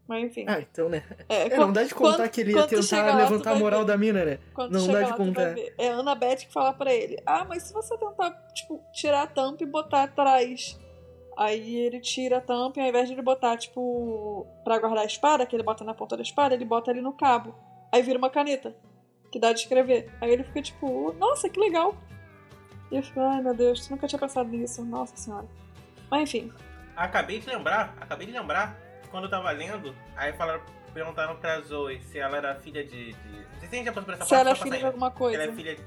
Mas enfim. Ah, então, né? É, É, não dá de contar quando- que ele ia tentar lá, levantar a moral da mina, né? Quando Não dá de lá, contar. É a Annabeth que fala pra ele: Ah, mas se você tentar, tipo, tirar a tampa e botar atrás. Aí ele tira a tampa e ao invés de ele botar, tipo, pra guardar a espada, que ele bota na ponta da espada, ele bota ali no cabo. Aí vira uma caneta, que dá de escrever. Aí ele fica tipo, nossa, que legal. E eu fico, ai meu Deus, nunca tinha pensado nisso, nossa senhora. Mas enfim, Acabei de lembrar, acabei de lembrar, quando eu tava lendo, aí falaram, perguntaram pra Zoe se ela era filha de. de... Não sei se a gente já passou por essa se parte, ela é filha de alguma Se coisa. ela é filha de.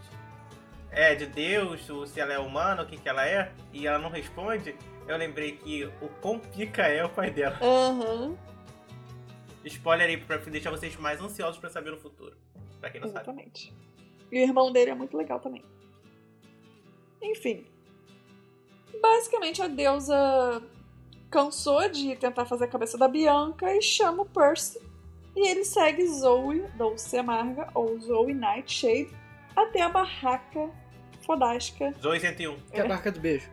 É, de Deus, ou se ela é humana, o que que ela é, e ela não responde, eu lembrei que o quão pica é o pai dela. Aham, Spoiler aí pra deixar vocês mais ansiosos pra saber no futuro. Pra quem não sabe. exatamente. E o irmão dele é muito legal também. Enfim. Basicamente a deusa cansou de tentar fazer a cabeça da Bianca e chama o Percy. E ele segue Zoe, Dulce Amarga, ou Zoe Nightshade, até a barraca fodástica. Zoe 101. É a barca do beijo.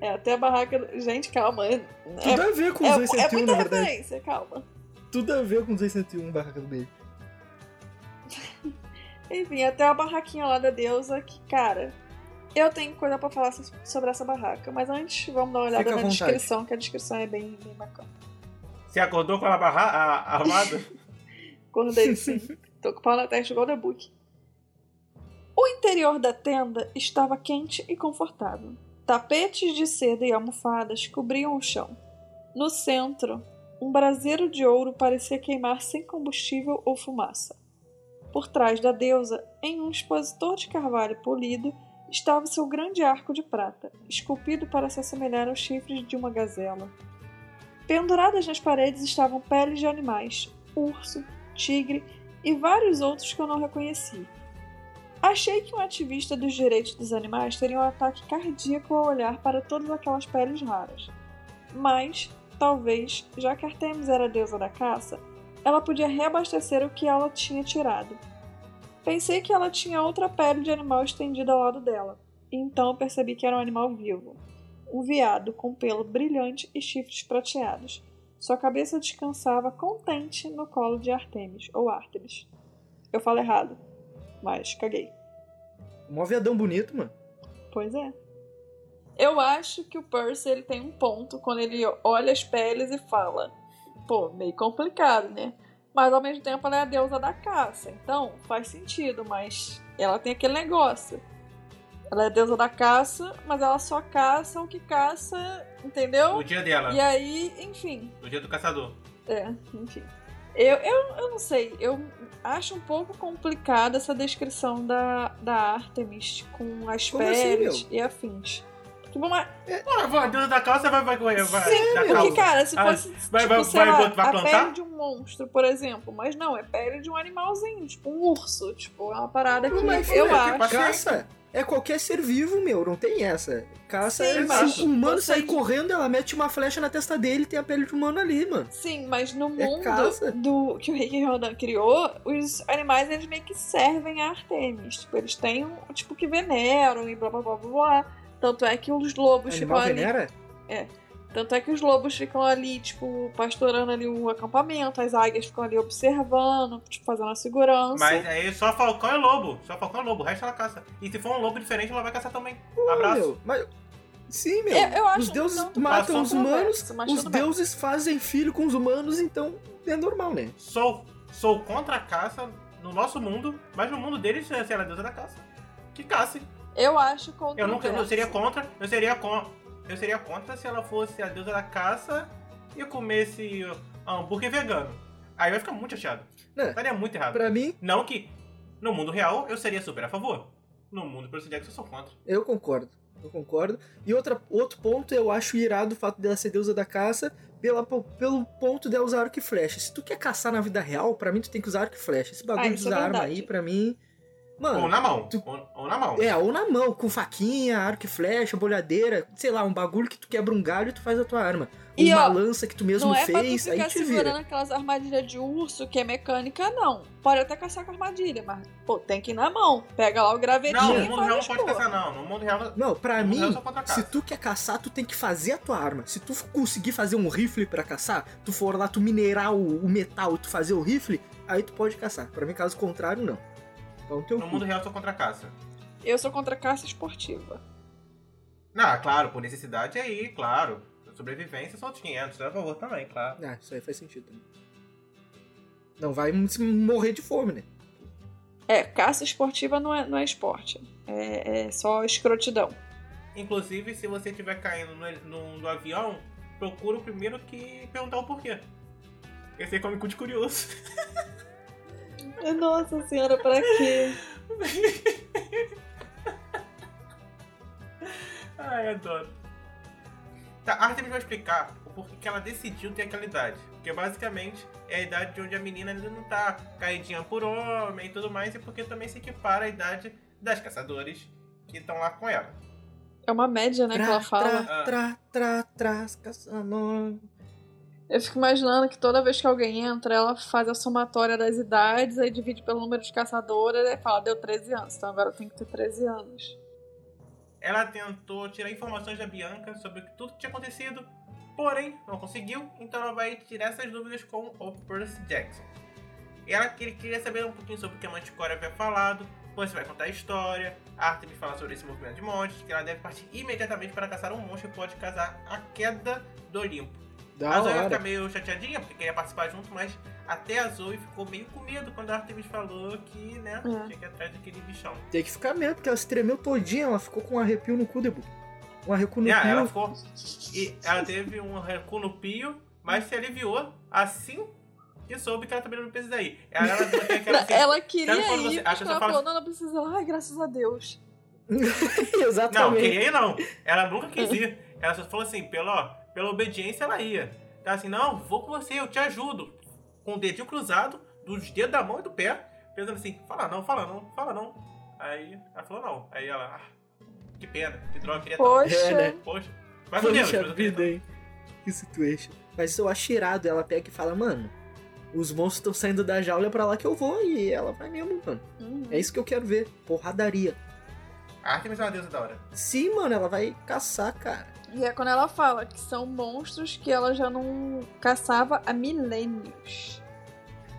É, até a barraca. do- Gente, calma. É, Tudo a ver com é, os é 201, muita na verdade. referência, calma. Tudo a ver com os 201, barraca do beijo. Enfim, até a barraquinha lá da deusa, que, cara, eu tenho coisa pra falar so- sobre essa barraca. Mas antes, vamos dar uma olhada Fica na descrição, que a descrição é bem, bem bacana. Você acordou com a- armada? Acordei sim. Tô com o pau na testa igual da Book. O interior da tenda estava quente e confortável. Tapetes de seda e almofadas cobriam o chão. No centro, um braseiro de ouro parecia queimar sem combustível ou fumaça. Por trás da deusa, em um expositor de carvalho polido, estava seu grande arco de prata, esculpido para se assemelhar aos chifres de uma gazela. Penduradas nas paredes estavam peles de animais, urso, tigre e vários outros que eu não reconheci. Achei que um ativista dos direitos dos animais teria um ataque cardíaco ao olhar para todas aquelas peles raras. Mas, talvez, já que Artemis era a deusa da caça, ela podia reabastecer o que ela tinha tirado. Pensei que ela tinha outra pele de animal estendida ao lado dela, e então percebi que era um animal vivo. Um veado com pelo brilhante e chifres prateados. Sua cabeça descansava contente no colo de Artemis, ou Artemis. Eu falo errado, mas caguei. Mó viadão bonito, mano. Pois é. Eu acho que o Percy ele tem um ponto quando ele olha as peles e fala: pô, meio complicado, né? Mas ao mesmo tempo ela é a deusa da caça, então faz sentido, mas ela tem aquele negócio. Ela é a deusa da caça, mas ela só caça o que caça, entendeu? No dia dela. E aí, enfim, No dia do caçador. é, enfim. Eu, eu, eu não sei, eu acho um pouco complicada essa descrição da, da Artemis com as Como assim, peles meu? e afins. Tipo, mas, Pô, a deusa da calça vai, vai vai. sim, da porque, cara, se Ah, fosse, vai- tipo, vai- sei vai lá, vai a plantar? pele de um monstro, por exemplo, mas não, é pele de um animalzinho, tipo um urso, tipo, é uma parada que Mas, eu filha, acho... Caça. É qualquer ser vivo, meu, não tem essa. Caça Sim, é se o humano sair correndo, ela mete uma flecha na testa dele e tem a pele de humano ali, mano. Sim, mas no É mundo caça. do que o Rick Riordan criou, os animais eles meio que servem a Artemis. Tipo, eles têm um tipo que veneram e blá blá blá blá blá. Tanto é que os lobos ficam Animal ali. venera? Tanto é que os lobos ficam ali, tipo, pastorando ali o acampamento, as águias ficam ali observando, tipo, fazendo a segurança. Mas aí só Falcão e Lobo. Só Falcão e Lobo. O resto ela caça. E se for um lobo diferente, ela vai caçar também. Pô, Abraço. meu, mas... Sim, meu. Eu- eu acho os deuses não matam os humanos, conversa, os tudo bem. deuses fazem filho com os humanos, então é normal, né? Sou, sou contra a caça no nosso mundo, mas no mundo deles, se ela é deusa da caça, que cace. Eu acho contra Eu nunca eu seria contra, eu seria con, eu seria contra se ela fosse a deusa da caça e comesse hambúrguer vegano. Aí vai ficar muito chateado. Estaria muito errado. Pra mim, Não que no mundo real eu seria super a favor. No mundo Jackson eu sou contra. eu concordo. Eu concordo. E outra, outro ponto, eu acho irado o fato dela ser deusa da caça pela, pelo ponto dela usar arco e flecha. Se tu quer caçar na vida real, pra mim tu tem que usar arco e flecha. Esse bagulho Ah, de é usar arma verdade. aí, pra mim... Mano, ou na mão. tu- Ou, ou na mão. É, ou na mão, com faquinha, arco e flecha, bolhadeira, sei lá, um bagulho que tu quebra um galho e tu faz a tua arma. E, uma ó, lança que tu mesmo Não é pra tu fez, aí ficar te segurando vira. aquelas armadilhas de urso que é mecânica, não. Pode até caçar com armadilha, mas, pô, tem que ir na mão. Pega lá o gravetinho Não, no mundo real não pode porra. caçar, não. No mundo real. Não, pra mim, se tu quer caçar, tu tem que fazer a tua arma. Se tu conseguir fazer um rifle pra caçar, tu for lá, tu minerar o, o metal e tu fazer o rifle, aí tu pode caçar. Pra mim, caso contrário, não. Então teu No cu. mundo real eu sou contra a caça. Eu sou contra a caça esportiva. Não, claro, por necessidade aí, claro. Sobrevivência são outros 500, eu a favor também, claro. Ah, isso aí faz sentido também. Não vai se morrer de fome, né? É, caça esportiva não é, não é esporte. É, é só escrotidão. Inclusive, se você estiver caindo no, no, no avião, procura o primeiro que perguntar o porquê. Esse aí come cu de curioso. Nossa senhora, pra quê? Ai, adoro. Tá, a Artemis vai explicar o porquê que ela decidiu ter aquela idade. Porque basicamente é a idade de onde a menina ainda não tá caidinha por homem e tudo mais, e porque também se equipara à idade das caçadoras que estão lá com ela. É uma média, né, que ela fala. Tra, tra, tra, tra, caçando. Eu fico imaginando que toda vez que alguém entra, ela faz a somatória das idades, aí divide pelo número de caçadoras e fala, deu 13 anos, então agora eu tenho que ter 13 anos. Ela tentou tirar informações da Bianca sobre tudo que tinha acontecido, porém não conseguiu, então ela vai tirar essas dúvidas com o Percy Jackson. Ela queria saber um pouquinho sobre o que a Manticore havia falado, Percy vai contar a história, Artemis fala sobre esse movimento de monstros, que ela deve partir imediatamente para caçar um monstro que pode causar a queda do Olimpo. Da a Zoe hora. ficar meio chateadinha porque queria participar junto, mas até a Zoe ficou meio com medo quando a Artemis falou que, né, É. tinha que ir atrás daquele bichão. Tem que ficar mesmo, porque ela se tremeu todinha, ela ficou com um arrepio no cu, Debu. Um arrepio no É, ela cu. ficou. E ela teve um recuo no pio, mas se aliviou assim que soube que ela também não precisa ir. Ela, ela assim, ela queria ir, você- mas ela falou, não, não precisa. Ai, graças a Deus. Não, Exatamente. queria ir não. Ela nunca quis ir. Ela só falou assim, pela, pela obediência ela ia. Ela assim, não, vou com você, eu te ajudo. Com o dedinho cruzado, dos dedos da mão e do pé, pensando assim, fala não, fala não, fala não. Aí ela falou não. Aí ela, ah, que pena, que droga, queria tanto. Poxa. É, né? Poxa. Mas não queria vida, hein? Que situation. Mas eu acho irado, ela pega e fala, mano, os monstros estão saindo da jaula, é pra lá que eu vou. E ela vai mesmo, mano. Uhum. É isso que eu quero ver. Porradaria. A Artemis é uma deusa da hora. Sim, mano, ela vai caçar, cara. E é quando ela fala que são monstros que ela já não caçava há milênios.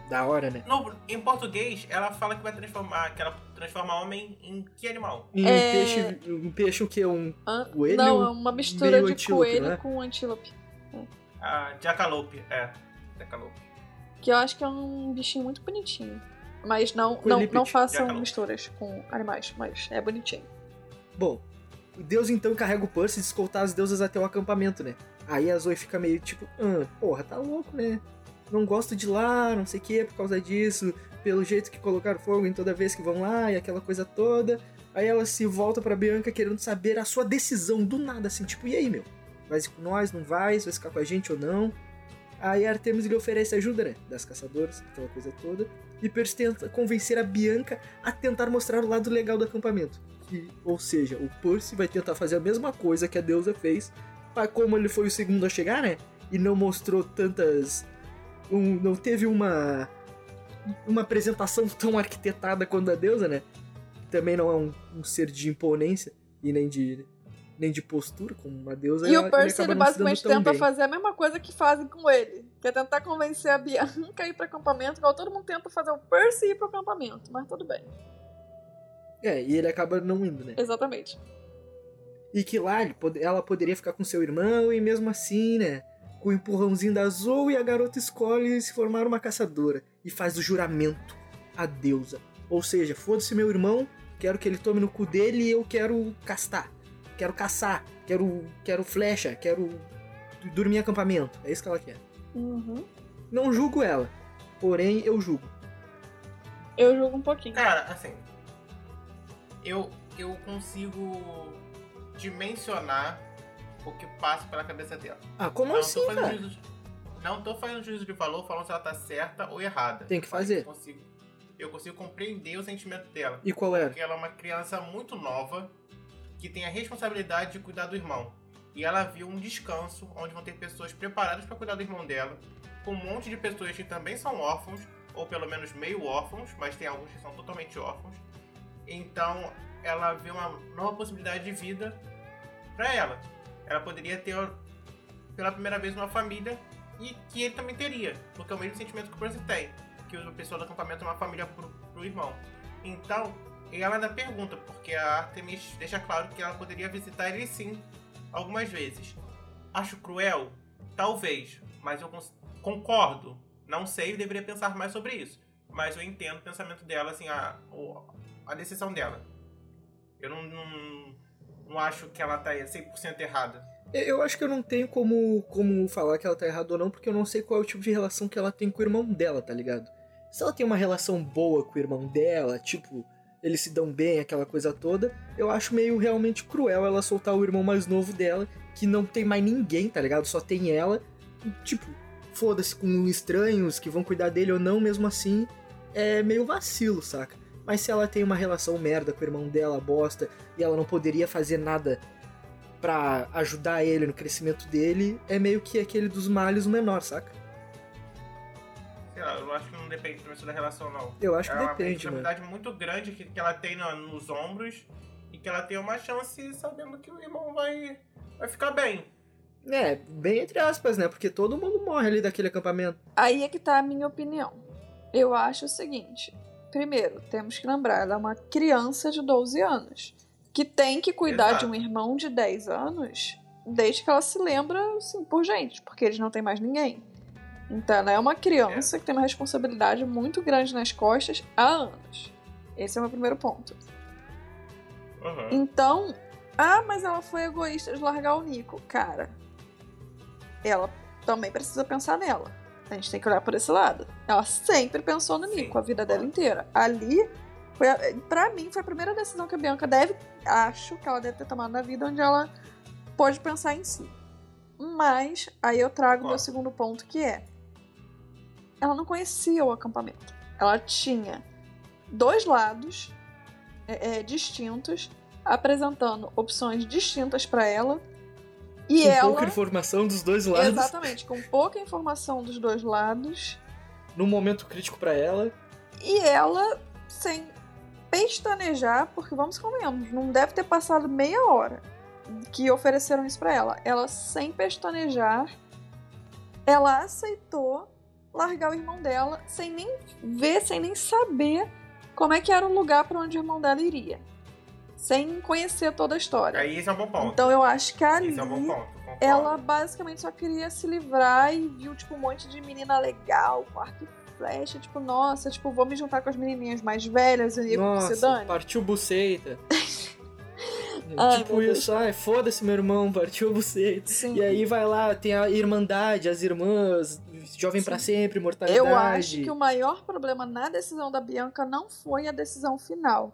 Da hora, né? No, em português, ela fala que vai transformar, que ela transforma homem em que animal? E É. um peixe. Um peixe o quê? Um. Hã? Coelho não, é uma mistura de coelho não é? com antílope. A Jackalope, é. Jackalope. Que eu acho que é um bichinho muito bonitinho. Mas não, não, não façam jacaré. misturas com animais, mas é bonitinho. Bom, deus então carrega o Percy de escoltar as deusas até o acampamento, né? Aí a Zoe fica meio tipo, ah, porra, tá louco, né? Não gosto de lá, não sei o que, por causa disso, pelo jeito que colocaram fogo em toda vez que vão lá e aquela coisa toda. Aí ela se volta pra Bianca querendo saber a sua decisão do nada, assim, tipo, e aí, meu? Vai com nós, não vai? Vai ficar com a gente ou não? Aí Artemis lhe oferece ajuda, né? Das caçadoras, aquela coisa toda. E Percy tenta convencer a Bianca a tentar mostrar o lado legal do acampamento. E, ou seja, o Percy vai tentar fazer a mesma coisa que a deusa fez, mas como ele foi o segundo a chegar, né? E não mostrou tantas. Um, não teve uma. Uma apresentação tão arquitetada quanto a deusa, né? Também não é um, um ser de imponência e nem de nem de postura, como uma deusa. E ela- o Percy, ele basicamente tenta bem. fazer a mesma coisa que fazem com ele. Que é tentar convencer a Bianca a ir pro acampamento, igual todo mundo tenta fazer o Percy ir pro acampamento. Mas tudo bem. É, e ele acaba não indo, né? Exatamente. E que lá ela poderia ficar com seu irmão e mesmo assim, né? Com o empurrãozinho da Zoe, a garota escolhe se formar uma caçadora e faz o juramento à deusa. Ou seja, foda-se meu irmão, quero que ele tome no cu dele e eu quero castar. Quero caçar, quero, quero flecha, quero dormir em acampamento. É isso que ela quer. Uhum. Não julgo ela, porém eu julgo. Eu julgo um pouquinho. Cara, assim. Eu, eu consigo dimensionar o que passa pela cabeça dela. Ah, como não assim, tô cara? juízo Não tô fazendo juízo de valor falando se ela tá certa ou errada. Tem que fazer. Eu consigo, eu consigo compreender o sentimento dela. E qual era? Porque ela é uma criança muito nova que tem a responsabilidade de cuidar do irmão. E ela viu um descanso onde vão ter pessoas preparadas para cuidar do irmão dela, com um monte de pessoas que também são órfãos, ou pelo menos meio órfãos, mas tem alguns que são totalmente órfãos. Então ela vê uma nova possibilidade de vida para ela. Ela poderia ter pela primeira vez uma família e que ele também teria, porque é o mesmo sentimento que o Percy tem, que a pessoa do acampamento é uma família pro, pro irmão. Então, ela ainda pergunta, porque a Artemis deixa claro que ela poderia visitar ele sim, algumas vezes. Acho cruel? Talvez, mas eu concordo. Não sei, deveria pensar mais sobre isso. Mas eu entendo o pensamento dela, assim, a, o- a decisão dela. Eu não, não, não acho que ela tá 100% errada. Eu acho que eu não tenho como, como falar que ela tá errada ou não, porque eu não sei qual é o tipo de relação que ela tem com o irmão dela, tá ligado? Se ela tem uma relação boa com o irmão dela, tipo, eles se dão bem, aquela coisa toda, eu acho meio realmente cruel ela soltar o irmão mais novo dela, que não tem mais ninguém, tá ligado? Só tem ela. E, tipo, foda-se com estranhos que vão cuidar dele ou não, mesmo assim, é meio vacilo, saca? Mas se ela tem uma relação merda com o irmão dela, bosta, e ela não poderia fazer nada pra ajudar ele no crescimento dele, é meio que aquele dos males o menor, saca? Sei lá, eu acho que não depende muito da relação, não. Eu acho que é uma depende, mano. responsabilidade muito grande que, que ela tem na- nos ombros e que ela tem uma chance sabendo que o irmão vai, vai ficar bem. É, bem entre aspas, né? Porque todo mundo morre ali daquele acampamento. Aí é que tá a minha opinião. Eu acho o seguinte: primeiro, temos que lembrar, ela é uma criança de 12 anos que tem que cuidar Exato. de um irmão de 10 anos desde que ela se lembra, assim, por gente, porque eles não têm mais ninguém. Então ela é uma criança que tem uma responsabilidade muito grande nas costas há anos. Esse é o meu primeiro ponto. Uhum. Então, ah, mas ela foi egoísta de largar o Nico. Cara, ela também precisa pensar nela. A gente tem que olhar por esse lado. Ela sempre pensou no Nico a vida dela inteira. Ali, foi a, pra mim, foi a primeira decisão que a Bianca deve, acho que ela deve ter tomado na vida, onde ela pode pensar em si. Mas, aí eu trago o meu segundo ponto, que é: ela não conhecia o acampamento. Ela tinha dois lados é, é, distintos, apresentando opções distintas pra ela. E com ela. pouca informação dos dois lados. Exatamente, com pouca informação dos dois lados. Num momento crítico pra ela. E ela, sem pestanejar, porque vamos convenhamos, não deve ter passado meia hora que ofereceram isso pra ela. Ela, sem pestanejar, ela aceitou largar o irmão dela, sem nem ver, sem nem saber como é que era o lugar pra onde o irmão dela iria. Sem conhecer toda a história. Aí esse é um bom ponto. Então eu acho que ali esse é um bom ponto. ela basicamente só queria se livrar e viu, tipo, um monte de menina legal, com arco e flecha, tipo, nossa, tipo, vou me juntar com as menininhas mais velhas e com se Nossa, dane. partiu buceita. Ai, tipo meu Deus. isso, ai, foda-se meu irmão, partiu buceita. Sim. E aí vai lá, tem a Irmandade, as irmãs, Jovem pra sempre, Mortalidade. Eu acho que o maior problema na decisão da Bianca não foi a decisão final.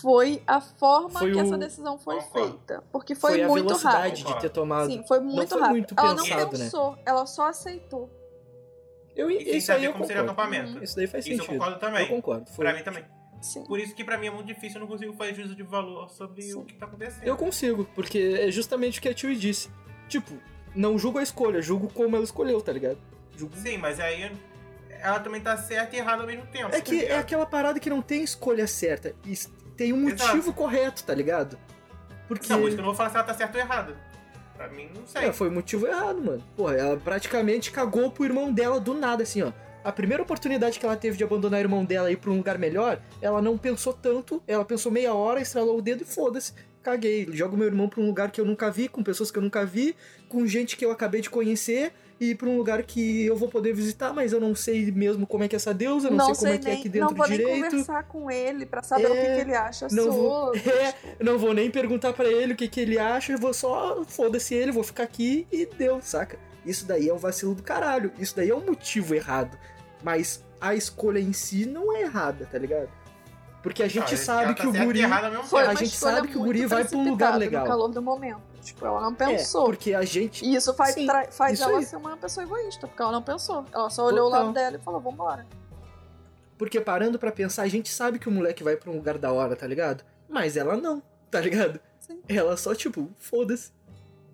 Foi a forma Foi que o- essa decisão foi feita. Porque foi, foi a muito velocidade rápido. de ter tomado. Sim, foi muito foi rápido. muito ela pensado, não né? pensou, ela só aceitou. Eu, E isso aí saber eu como seria concordo. acampamento. Isso daí faz Isso eu sentido. concordo também. Eu concordo. Foi, Pra mim também. Sim. Por isso que pra mim é muito difícil, eu não consigo fazer juízo de valor sobre Sim. o que tá acontecendo. Eu consigo, porque é justamente o que a Tio disse. Tipo, não julgo a escolha, julgo como ela escolheu, tá ligado? Julgo... Sim, mas aí ela também tá certa e errada ao mesmo tempo. É que tá é aquela parada que não tem escolha certa. Tem um motivo Exato. correto, tá ligado? Porque. Não, que eu não vou falar se ela tá certa ou errada. Pra mim, não sei. É, foi o motivo errado, mano. Porra, ela praticamente cagou pro irmão dela do nada, assim, ó. A primeira oportunidade que ela teve de abandonar o irmão dela e ir pra um lugar melhor, ela não pensou tanto, ela pensou meia hora, estralou o dedo e foda-se. Caguei. Jogo meu irmão pra um lugar que eu nunca vi, com pessoas que eu nunca vi, com gente que eu acabei de conhecer, e pra um lugar que eu vou poder visitar, mas eu não sei mesmo como é que é essa deusa, não, sei como é que é aqui dentro não vou nem direito. conversar com ele pra saber o que, É, que ele acha não vou-. É, não vou nem perguntar pra ele o que, que ele acha, eu vou só, foda-se ele, vou ficar aqui e deu, saca? Isso daí é um vacilo do caralho, isso daí é um motivo errado. Mas a escolha em si não é errada, tá ligado? Porque a gente Não, sabe ela que tá o guri. a gente sabe que o guri vai pra um lugar legal. No calor do momento. Tipo, ela não É, pensou. porque a gente. E isso faz, Sim, faz isso ela aí. ser uma pessoa egoísta, porque ela não pensou. Ela só olhou o Total. lado dela e falou, vambora. Porque parando pra pensar, a gente sabe que o moleque vai pra um lugar da hora, tá ligado? Mas ela não, tá ligado? Sim. Ela só, tipo, foda-se.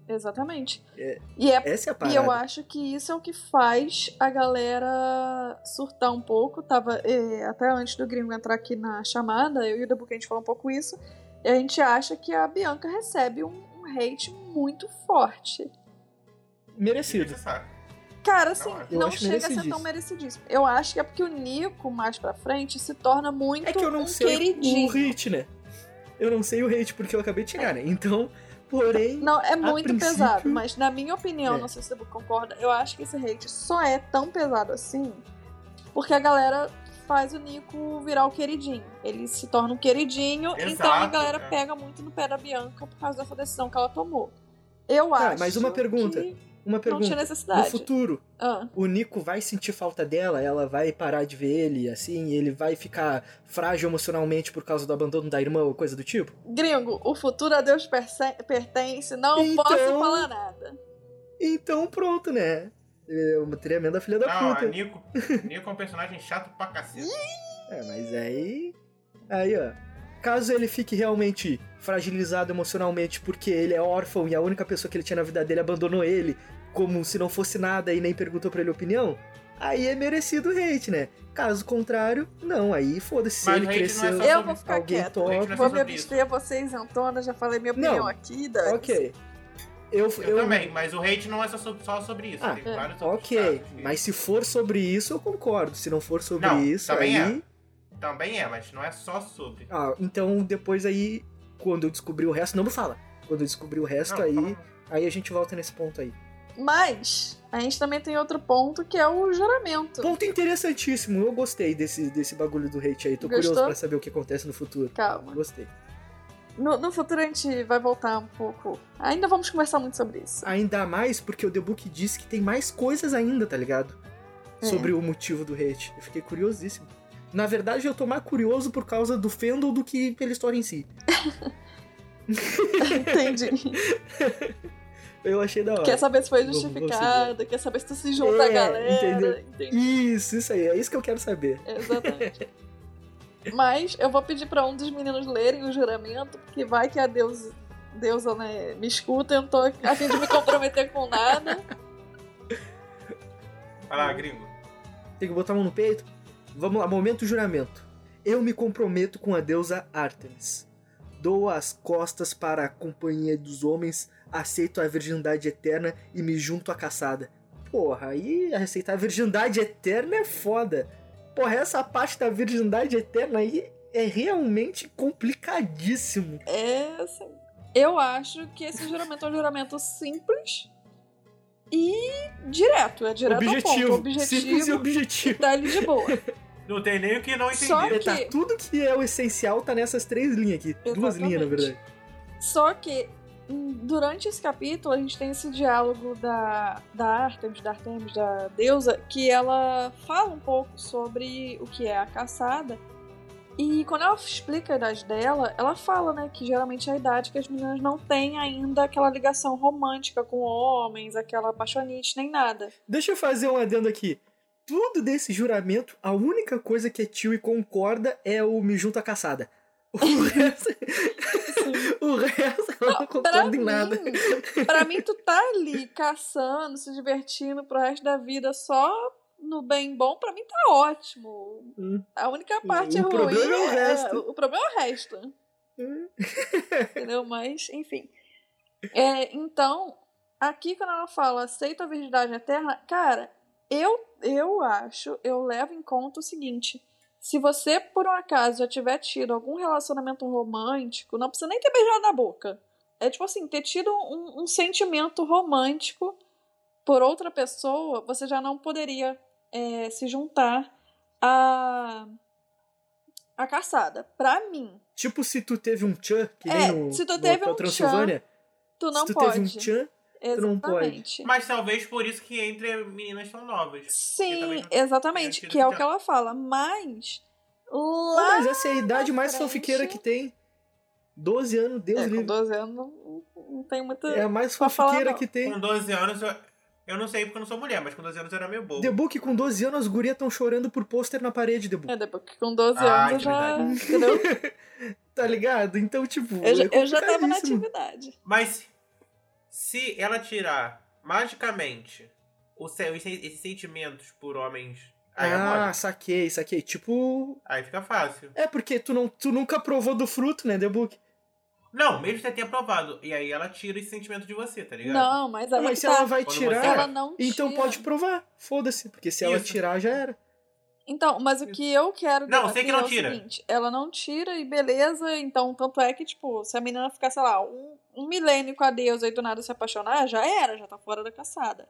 Exatamente. É, E, é, Essa é a e parada. eu acho que isso é o que faz a galera surtar um pouco. Tava é, até antes do gringo entrar aqui na chamada, eu e o Dabuque a gente falou um pouco isso. E a gente acha que a Bianca recebe um hate muito forte. Merecido. Cara, assim, Eu não acho chega a ser tão merecidíssimo. Eu acho que é porque o Nico, mais pra frente, se torna muito É que eu não um sei queridinho. o hate, né? Eu não sei o hate porque eu acabei de chegar, né? Então, porém. Não, é muito princípio- pesado, mas na minha opinião, É. não sei se você concorda, eu acho que esse hate só é tão pesado assim porque a galera faz o Nico virar o queridinho. Ele se torna um queridinho, então a Exato, galera é. pega muito no pé da Bianca por causa dessa decisão que ela tomou. Eu Tá, acho. mas uma pergunta. Uma não pergunta. tinha No necessidade. futuro, Ah, o Nico vai sentir falta dela, ela vai parar de ver ele, assim, ele vai ficar frágil emocionalmente por causa do abandono da irmã ou coisa do tipo? Gringo, o futuro a Deus pertence, não Então- posso falar nada. Então pronto, né? É uma tremenda filha da Não, puta. a Nico, Nico é um personagem chato pra cacete. É, mas aí. Aí, ó. Caso ele fique realmente fragilizado emocionalmente porque ele é órfão e a única pessoa que ele tinha na vida dele abandonou ele como se não fosse nada e nem perguntou pra ele opinião, aí é merecido o hate, né? Caso contrário, não, aí foda-se ele não é cresceu. só Eu vou ficar alguém quieta. top. Não é Vou me abster, vocês, Antônia, já falei minha opinião Não, aqui. dane-se. Ok. Eu, Eu, também, mas o hate não é só sobre, só sobre isso. Ah, tem é. vários outros Ok, casos mas se for sobre isso, eu concordo. Se não for sobre Não, isso, também aí. Também é, mas não é só sobre. Ah, então depois aí, quando eu descobrir o resto, não me fala. Quando eu descobrir o resto, Não, aí, aí a gente volta nesse ponto aí. Mas a gente também tem outro ponto que é o juramento. Ponto interessantíssimo. Eu gostei desse, desse bagulho do hate aí. Tô Gostou? curioso pra saber o que acontece no futuro. Calma. Gostei. No, no futuro a gente vai voltar um pouco. Ainda vamos conversar muito sobre isso. Ainda mais porque o The Book disse que tem mais coisas ainda, tá ligado? É. Sobre o motivo do hate. Eu fiquei curiosíssimo. Na verdade, eu tô mais curioso por causa do fandom do que pela história em si. Entendi. Eu achei da hora. quer saber se foi justificado, quer saber se tu se junta É, galera. entendeu? Entendi. Isso, isso aí. É isso que eu quero saber. Exatamente. Mas eu vou pedir pra um dos meninos lerem o juramento, porque vai que a Deus, deusa né, me escuta, eu não tô a fim de me comprometer com nada. Vai lá, gringo. Tem que botar a mão no peito? Vamos lá, momento juramento. Eu me comprometo com a deusa Artemis. Dou as costas para a companhia dos homens, aceito a virgindade eterna e me junto à caçada. Porra, aí aceitar a virgindade eterna é foda. Porra, essa parte da virgindade eterna aí é realmente complicadíssimo. É assim. Eu acho que esse juramento é um juramento simples e direto. É direto objetivo. ao ponto. Simples e Objetivo. objetivo. Tá ali de boa. Não tem nem o que não entender. Só que- Tá, tudo que é o essencial tá nessas três linhas aqui. Duas linhas, na Exatamente. verdade. Só que durante esse capítulo a gente tem esse diálogo da, da Artemis, da Artemis, da deusa, que ela fala um pouco sobre o que é a caçada. E quando ela explica a idade dela, ela fala, né, que geralmente é a idade que as meninas não têm ainda aquela ligação romântica com homens, aquela apaixonite, nem nada. Deixa eu fazer um adendo aqui. tudo desse juramento, a única coisa que a Tio concorda é o me junto à caçada. O resto, o resto ela não em nada. mim, pra mim, tu tá ali caçando, se divertindo pro resto da vida só no bem bom, pra mim tá ótimo. Hum. A única parte O ruim problema é o resto. o problema é o resto. Hum. Entendeu? Mas, enfim. É, então, aqui quando ela fala aceita a virgindade eterna, cara, eu, eu acho, eu levo em conta o seguinte. Se você, por um acaso, já tiver tido algum relacionamento romântico, não precisa nem ter beijado na boca. É tipo assim, ter tido um, um sentimento romântico por outra pessoa, você já não poderia é, se juntar a, a caçada. Pra mim, Tipo se tu teve um tchan, que É, nem no, se tu teve um Transilvânia. tu não se tu pode. teve um tchan. Exatamente. Mas talvez por isso que entre meninas tão novas. Sim, exatamente. Que é o que ela fala. Mas. Lá. mas essa é a idade mais frente- fanfiqueira que tem. 12 anos, Deus É, com livre. 12 anos não, não tem muita. É a mais falar, não. que tem. Com 12 anos, eu, eu não sei porque eu não sou mulher, mas com 12 anos eu era meio bobo. The Book com 12 anos, as gurias estão chorando por pôster na parede, The Book. É, depois que com 12 Ah, anos eu que já. Entendeu? Tá ligado? Então, tipo. Eu, já- é eu já tava na atividade. Mas se ela tirar magicamente o se- os se- esses sentimentos por homens, aí, é Ah, mole. saquei, saquei. Tipo. aí fica fácil. É porque tu, não, tu nunca provou do fruto, né, The Book? Não, mesmo que você tenha provado. E aí ela tira esse sentimento de você, tá ligado? Não, mas aí mas se tá. ela vai Quando tirar, você- Ela não então tira. pode provar. Foda-se. Porque se ela Isso. tirar, já era. Então, mas o que eu quero Não, sei que não é tira. seguinte, ela não tira e beleza, então tanto é que, tipo, se a menina ficar, sei lá, um, um milênio com a deusa e do nada se apaixonar, já era, já tá fora da caçada.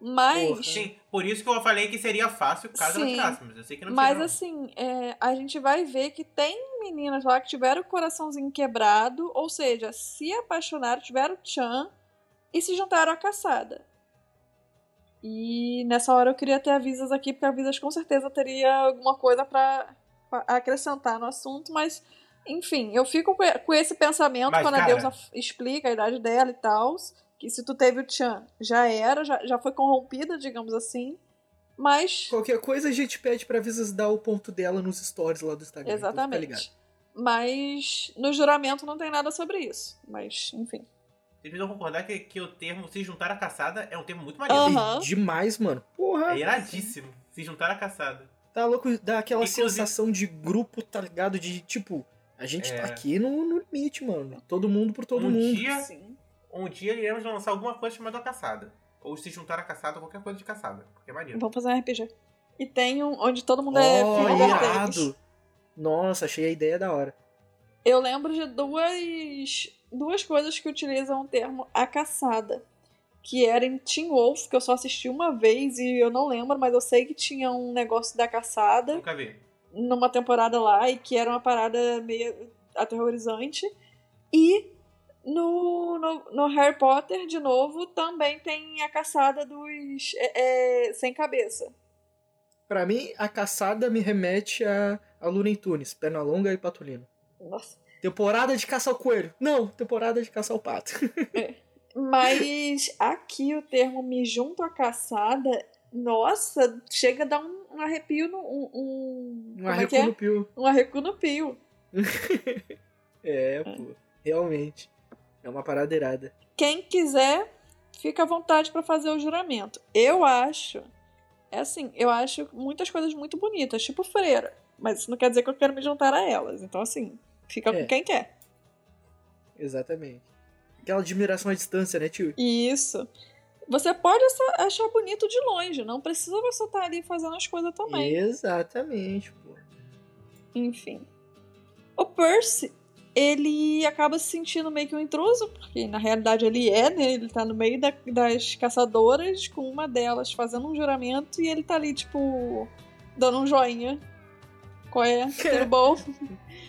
Mas, Porra. Sim, por isso que eu falei que seria fácil caso ela Sim. tirasse, mas eu sei que não mas tira. não. assim, é, a gente vai ver que tem meninas lá que tiveram o coraçãozinho quebrado, ou seja, se apaixonaram, tiveram tchan e se juntaram à caçada. E nessa hora eu queria ter avisas aqui, porque a Avisas com certeza teria alguma coisa pra pra acrescentar no assunto, mas enfim, eu fico com esse pensamento Mas, quando a cara- deusa f- explica a idade dela e tal, que se tu teve o tchan, já era, já, já foi corrompida, digamos assim. Mas Qualquer coisa a gente pede pra Visas dar o ponto dela nos stories lá do Instagram. então fica ligado. Exatamente. Mas no juramento não tem nada sobre isso. Mas, enfim. Vocês precisam concordar que, que o termo se juntar à caçada é um termo muito maneiro. E demais, mano. Porra. É iradíssimo. Se juntar à caçada. Tá louco, dá aquela Inclusive- sensação de grupo, tá ligado? De tipo, a gente É. tá aqui no, no limite, mano. Todo mundo por todo Um mundo. dia- Sim. Um dia iremos lançar alguma coisa chamada caçada. Ou se juntar à caçada, qualquer coisa de caçada. Porque é maneiro. Vamos fazer um RPG. E tem um onde todo mundo é filho Vertentes. irado. Nossa, achei a ideia da hora. Eu lembro de duas, duas coisas que utilizam o termo a caçada. Que era em Teen Wolf, que eu só assisti uma vez e eu não lembro, mas eu sei que tinha um negócio da caçada. Nunca vi. numa temporada lá e que era uma parada meio aterrorizante. E no, no, no Harry Potter, de novo, também tem a caçada dos é, é, sem cabeça. Pra mim, a caçada me remete a, a Looney Tunes, Pernalonga e Patolino. Nossa. Temporada de caça ao coelho. Não, temporada de caça ao pato. Mas aqui o termo me junto à caçada, nossa, chega a dar um, um arrepio no. Um, um, Um como é é? no pio. Um arreco no pio. É, pô. Realmente. É uma parada irada. Quem quiser, fica à vontade para fazer o juramento. Eu acho. É assim, eu acho muitas coisas muito bonitas, tipo freira. Mas isso não quer dizer que eu quero me juntar a elas. Então, assim, fica É. com quem quer. Exatamente. Aquela admiração à distância, né, tio? Isso. Você pode achar bonito de longe, não precisa você estar ali fazendo as coisas também. Exatamente, pô. Enfim. O Percy, ele acaba se sentindo meio que um intruso, porque na realidade ele é, né? Ele tá no meio da- das caçadoras, com uma delas fazendo um juramento, e ele tá ali, tipo, dando um joinha. Qual é? Tudo bom?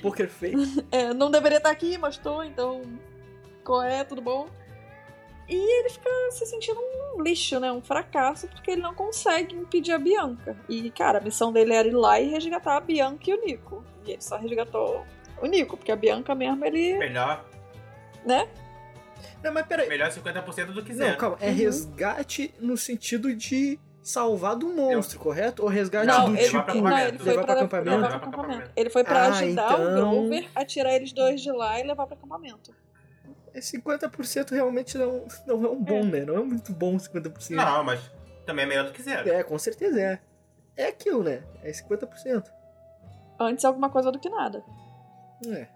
Poker face. É, não deveria estar aqui, mas tô, então. Qual é? Tudo bom? E ele fica se sentindo um lixo, né? Um fracasso, porque ele não consegue impedir a Bianca. E, cara, a missão dele era ir lá e resgatar a Bianca e o Nico. E ele só resgatou o Nico, porque a Bianca mesmo, ele. Melhor, né? Não, mas peraí. melhor 50% do que Não, zero. calma. É Uhum. resgate no sentido de salvar do monstro, correto? Ou resgate Não, do ele, tipo. Levar pra não, acampamento. ele foi Levar pra, pra acampamento? levar pra. Ele foi pra Ah, ajudar então- o Grover a tirar eles dois de lá e levar pra acampamento. É 50% realmente não, não é um bom, É. né? Não é muito bom 50%. Não, mas também é melhor do que zero. É, com certeza é. É aquilo, né? É 50%. Antes alguma coisa do que nada. É.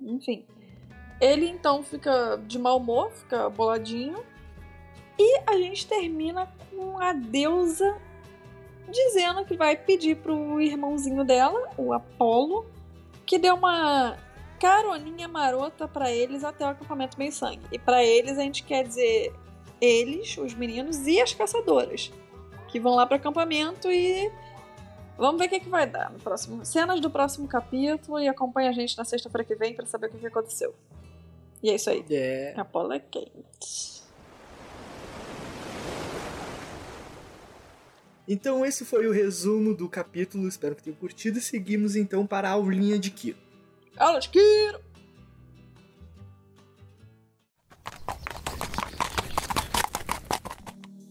Enfim. Ele então fica de mau humor, fica boladinho. E a gente termina com a deusa dizendo que vai pedir pro irmãozinho dela, o Apolo, que dê uma caroninha marota pra eles até o acampamento Meio Sangue. E pra eles a gente quer dizer eles, os meninos e as caçadoras, que vão lá pro acampamento e Vamos ver o que, que vai dar no próximo. Cenas do próximo capítulo e acompanha a gente na sexta-feira que vem pra saber o que, que aconteceu. E é isso aí. É. Apolo é quente. Então esse foi o resumo do capítulo, espero que tenham curtido e seguimos então para a aulinha de Kiro. Aula de Kiro!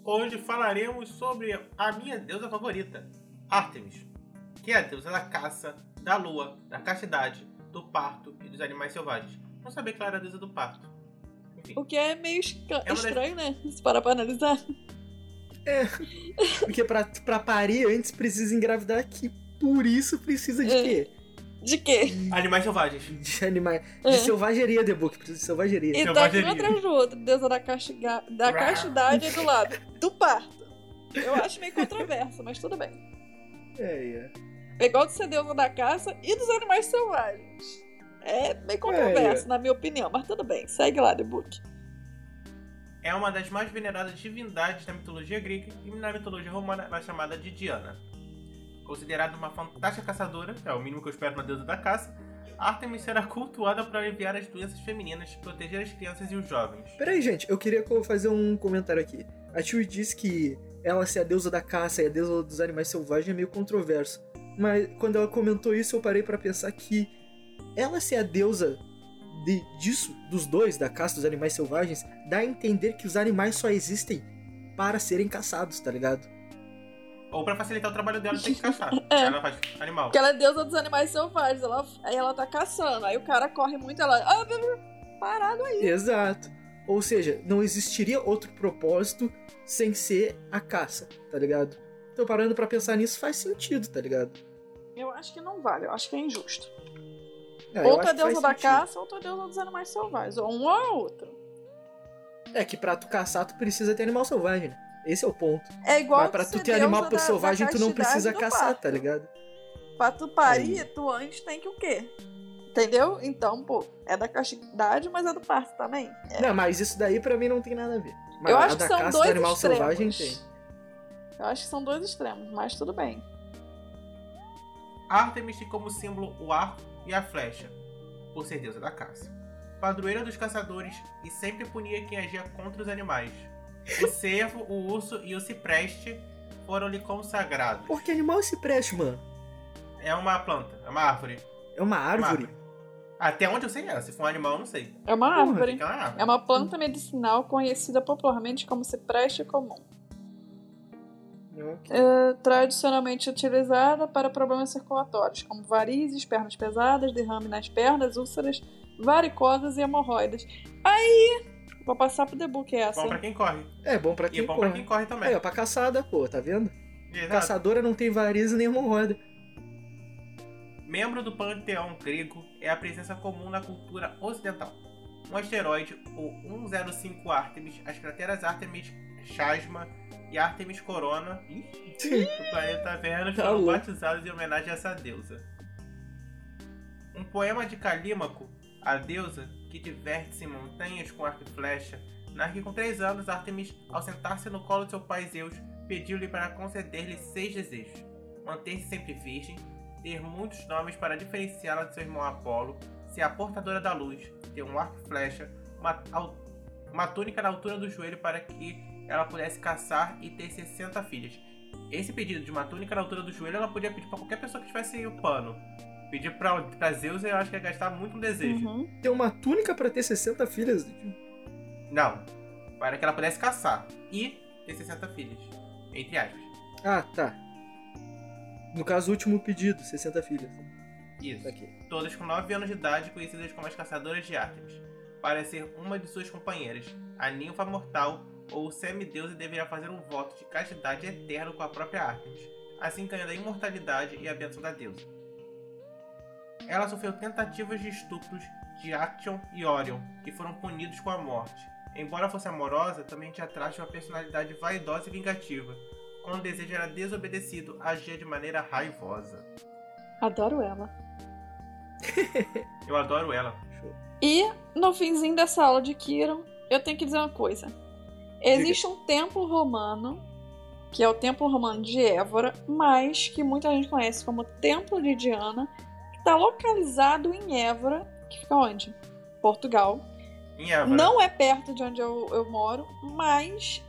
Hoje falaremos sobre a minha deusa favorita, Artemis, que é a deusa da caça, da lua, da castidade, do parto e dos animais selvagens. Não sabia que ela era a deusa do parto. Enfim, O que é meio É uma das- estranho, né? Se parar pra analisar. Porque pra, pra parir antes precisa engravidar que por isso precisa de É. quê? De quê? animais selvagens. De animais. De É. selvageria, The Book. Precisa de selvageria. E tá aqui um atrás do outro. Deusa da, castiga... da castidade é do lado. Do parto. Eu acho meio controverso, mas tudo bem. É, é. É igual de ser deusa da caça e dos animais selvagens. É meio controverso, na minha opinião, mas tudo bem. Segue lá, The Book. É uma das mais veneradas divindades da mitologia grega e na mitologia romana ela é chamada de Diana. Considerada uma fantástica caçadora, é o mínimo que eu espero de uma deusa da caça, Artemis será cultuada para aliviar as doenças femininas, proteger as crianças e os jovens. Peraí, gente, eu queria fazer um comentário aqui. A Tio disse que ela ser a deusa da caça e a deusa dos animais selvagens é meio controverso. Mas quando ela comentou isso, eu parei pra pensar que ela ser a deusa de, disso, dos dois, da caça dos animais selvagens, dá a entender que os animais só existem para serem caçados, tá ligado? Ou para facilitar o trabalho dela, tem que caçar. É. Ela faz animal. Porque ela é deusa dos animais selvagens. Ela, aí ela tá caçando. Aí o cara corre muito, ela. Ah, parado aí. Exato. Ou seja, não existiria outro propósito sem ser a caça, tá ligado? Então, parando pra pensar nisso, faz sentido, tá ligado? Eu acho que não vale, eu acho que é injusto. É, eu ou tu é deusa da sentido. caça, ou tu é deusa dos animais selvagens. Ou um ou a outra. É que pra tu caçar, tu precisa ter animal selvagem, né? Esse é o ponto. É igual Mas pra tu ter animal da- selvagem, da tu não precisa caçar, parto. tá ligado? Pra tu parir, Aí. tu antes tem que o quê? Entendeu? Então, pô, é da castidade, mas é do parto também. É. Não, mas isso daí pra mim não tem nada a ver. Mas Eu a acho da que são caça dois do animal extremos. selvagem tem. Eu acho que são dois extremos, mas tudo bem. Artemis tem como símbolo o arco e a flecha, por ser deusa da caça. Padroeira dos caçadores e sempre punia quem agia contra os animais. O cervo, o urso e o cipreste foram-lhe consagrados. Por que animal se preste, mano? É uma planta, é uma árvore. É uma Uma árvore? Até onde eu sei é. Se for um animal, eu não sei. É uma Porra, árvore. Fica uma árvore. É uma planta medicinal conhecida popularmente como cipreste comum. É tradicionalmente utilizada para problemas circulatórios, como varizes, pernas pesadas, derrame nas pernas, úlceras, varicosas e hemorroidas. Aí, vou passar pro The Book essa. Bom pra quem corre. É bom pra E é quem bom pra corre. quem corre também. Ó, pra caçada, pô, tá vendo? Exato. Caçadora não tem varize nem hemorroida. Membro do panteão grego, é a presença comum na cultura ocidental. Um asteroide, o 105 Artemis, as crateras Artemis Chasma e Artemis Corona. Do planeta Vênus Tá foram batizados em homenagem a essa deusa. Um poema de Calímaco, a deusa que diverte-se em montanhas com arco e flecha, narra que com três anos Artemis, ao sentar-se no colo de seu pai Zeus, pediu-lhe para conceder-lhe seis desejos: manter-se sempre virgem, ter muitos nomes para diferenciá-la de seu irmão Apolo, ser a portadora da luz, ter um arco e flecha, uma, uma túnica na altura do joelho para que ela pudesse caçar e ter 60 filhas. Esse pedido de uma túnica na altura do joelho ela podia pedir para qualquer pessoa que tivesse o pano. Pedir pra, pra Zeus eu acho que ia gastar muito um desejo. Uhum. Tem uma túnica pra ter 60 filhas. Não. Para que ela pudesse caçar e ter 60 filhas. Entre aspas. Ah, tá. No caso, o último pedido, 60 filhas. Isso. Aqui. Todas com 9 anos de idade, conhecidas como as Caçadoras de Artemis. Para ser uma de suas companheiras, a ninfa mortal ou semideusa deverá fazer um voto de castidade eterno com a própria Artemis, assim ganhando a imortalidade e a bênção da deusa. Ela sofreu tentativas de estupros de Action e Orion, que foram punidos com a morte. Embora fosse amorosa, também tinha traços de uma personalidade vaidosa e vingativa. Quando o desejo era desobedecido, agia de maneira raivosa. Adoro ela. Eu adoro ela. Show. E no finzinho dessa aula de Kiron, eu tenho que dizer uma coisa. Existe um templo romano, que é o templo romano de Évora, mas que muita gente conhece como Templo de Diana, que está localizado em Évora, que fica onde? Portugal. Em Évora. Não é perto de onde eu, eu moro, mas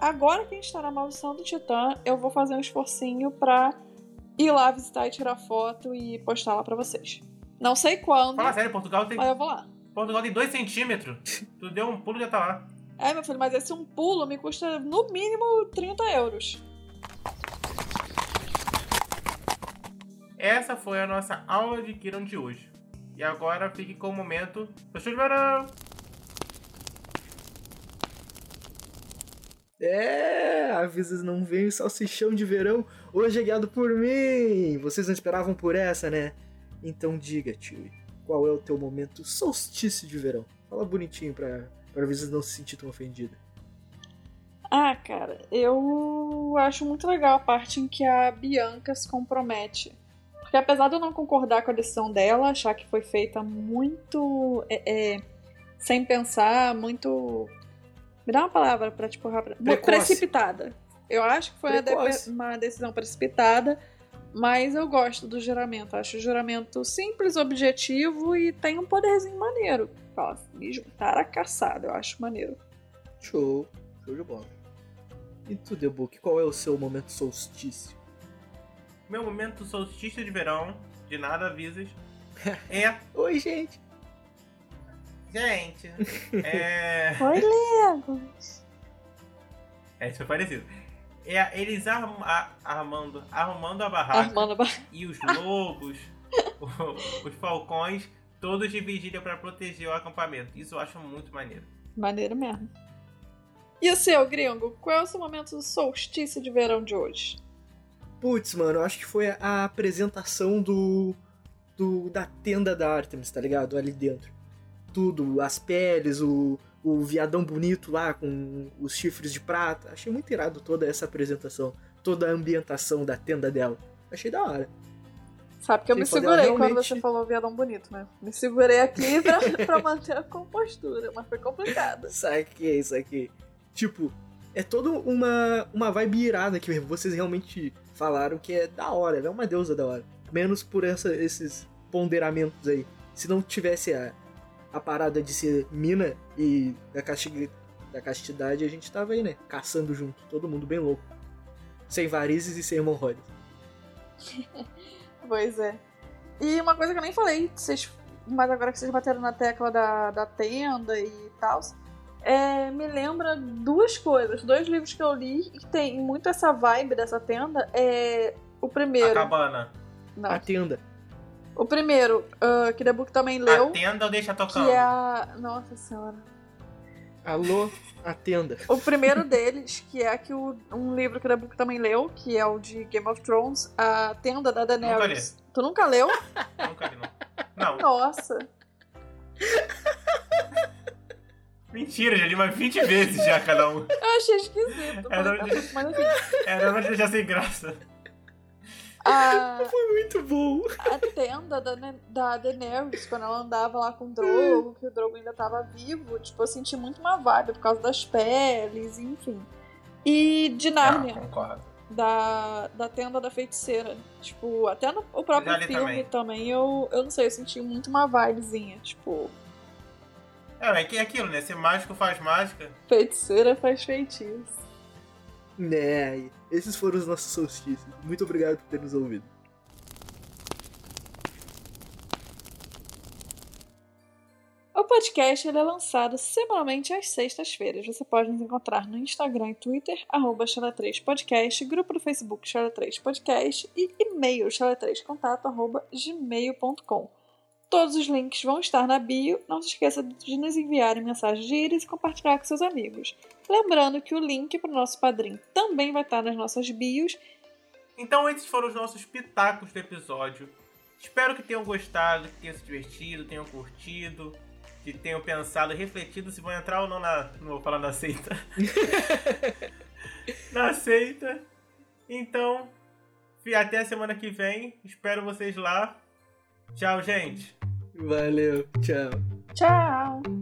agora que a gente tá na Maldição do Titã, eu vou fazer um esforcinho pra ir lá visitar e tirar foto e postar lá pra vocês. Não sei quando, Fala sério, Portugal tem, mas eu vou lá. Portugal tem 2 centímetros. Tu deu um pulo e já tá lá. É, meu filho, mas esse um pulo me custa no mínimo 30 euros. Essa foi a nossa aula de Kiron de hoje. E agora fique com o momento do show de verão. É, avisas não vem salsichão de verão, hoje é guiado por mim. Vocês não esperavam por essa, né? Então diga, tio, qual é o teu momento solstício de verão? Fala bonitinho pra, pra avisas não se sentir tão ofendida. Ah, cara, eu acho muito legal a parte em que a Bianca se compromete. Porque apesar de eu não concordar com a decisão dela, achar que foi feita muito é, é, sem pensar, muito. Me dá uma palavra pra tipo rápida. Muito Precoce. precipitada. Eu acho que foi uma, de- uma decisão precipitada, mas eu gosto do juramento. Acho o juramento simples, objetivo e tem um poderzinho maneiro. Fala, me juntar a caçada, eu acho maneiro. Show, show de bola. E tu, The Book, qual é o seu momento solstício? Meu momento solstício de verão, de nada avisas, é. Oi, gente. Gente, é. Oi, Lego! É, isso foi parecido. É eles arm- a- armando, arrumando a barraca Armando a e os lobos, o- os falcões, todos dividiram para proteger o acampamento. Isso eu acho muito maneiro. Maneiro mesmo. E o seu, gringo? Qual é o seu momento solstício de verão de hoje? Putz, mano, eu acho que foi a apresentação do, do da tenda da Artemis, tá ligado? Ali dentro. Tudo, as peles, o, o viadão bonito lá com os chifres de prata. Achei muito irado toda essa apresentação, toda a ambientação da tenda dela. Achei da hora. Sabe que eu me segurei quando realmente- você falou viadão bonito, né? Me segurei aqui pra, pra manter a compostura, mas foi complicado. Saquei, saquei. Tipo, é toda uma, uma vibe irada que vocês realmente falaram que é da hora, é uma deusa da hora. Menos por essa, esses ponderamentos aí. Se não tivesse a, a parada de ser mina e da, casti da castidade, a gente tava aí, né? Caçando junto, todo mundo bem louco. Sem varizes e sem hemorroidas. Pois é. E uma coisa que eu nem falei, vocês, mas agora que vocês bateram na tecla da, da tenda e tal, é, me lembra duas coisas. Dois livros que eu li e que tem muito essa vibe dessa tenda. É o A primeiro. cabana. Não, A tenda. O primeiro, ah, que The Book também leu, A tenda ou deixa tocando? que é a. Nossa senhora. Alô, a tenda. O primeiro deles, que é que o, um livro que o The Book também leu, que é o de Game of Thrones, A Tenda da Daenerys. Tu nunca leu? Nunca li, não. Não, Nossa. mentira, já li umas 20 vezes já cada um. Eu achei esquisito. É, mas, não- mas enfim. Era pra deixar sem graça. A, Muito bom. a tenda da, da Daenerys, quando ela andava lá com o Drogo, que o Drogo ainda tava vivo, tipo, eu senti muito uma vibe por causa das peles, enfim. E de. Ah, concordo. da, da tenda da feiticeira. Tipo, até no o próprio Já li filme também. também, eu, eu não sei, eu senti muito uma vibezinha. Tipo, É, é é aquilo, né? Se mágico faz mágica. feiticeira faz feitiço. Né, e esses foram os nossos solstícios. Muito obrigado por ter nos ouvido. Ô, podcast ele é lançado semanalmente às sextas-feiras. Você pode nos encontrar no Instagram e Twitter, arroba 3 podcast grupo do Facebook Chala3Podcast e e-mail chala3contato, arroba gmail.com. Todos os links vão estar na bio. Não se esqueça de nos enviarem mensagens de íris e compartilhar com seus amigos. Lembrando que o link para o nosso padrinho também vai estar nas nossas bios. Então esses foram os nossos pitacos do episódio. Espero que tenham gostado, que tenham se divertido, tenham curtido, que tenham pensado, refletido se vão entrar ou não na. Não vou falar na seita. na seita. Então, até a semana que vem. Espero vocês lá. Tchau, gente. Valeu, tchau. Tchau.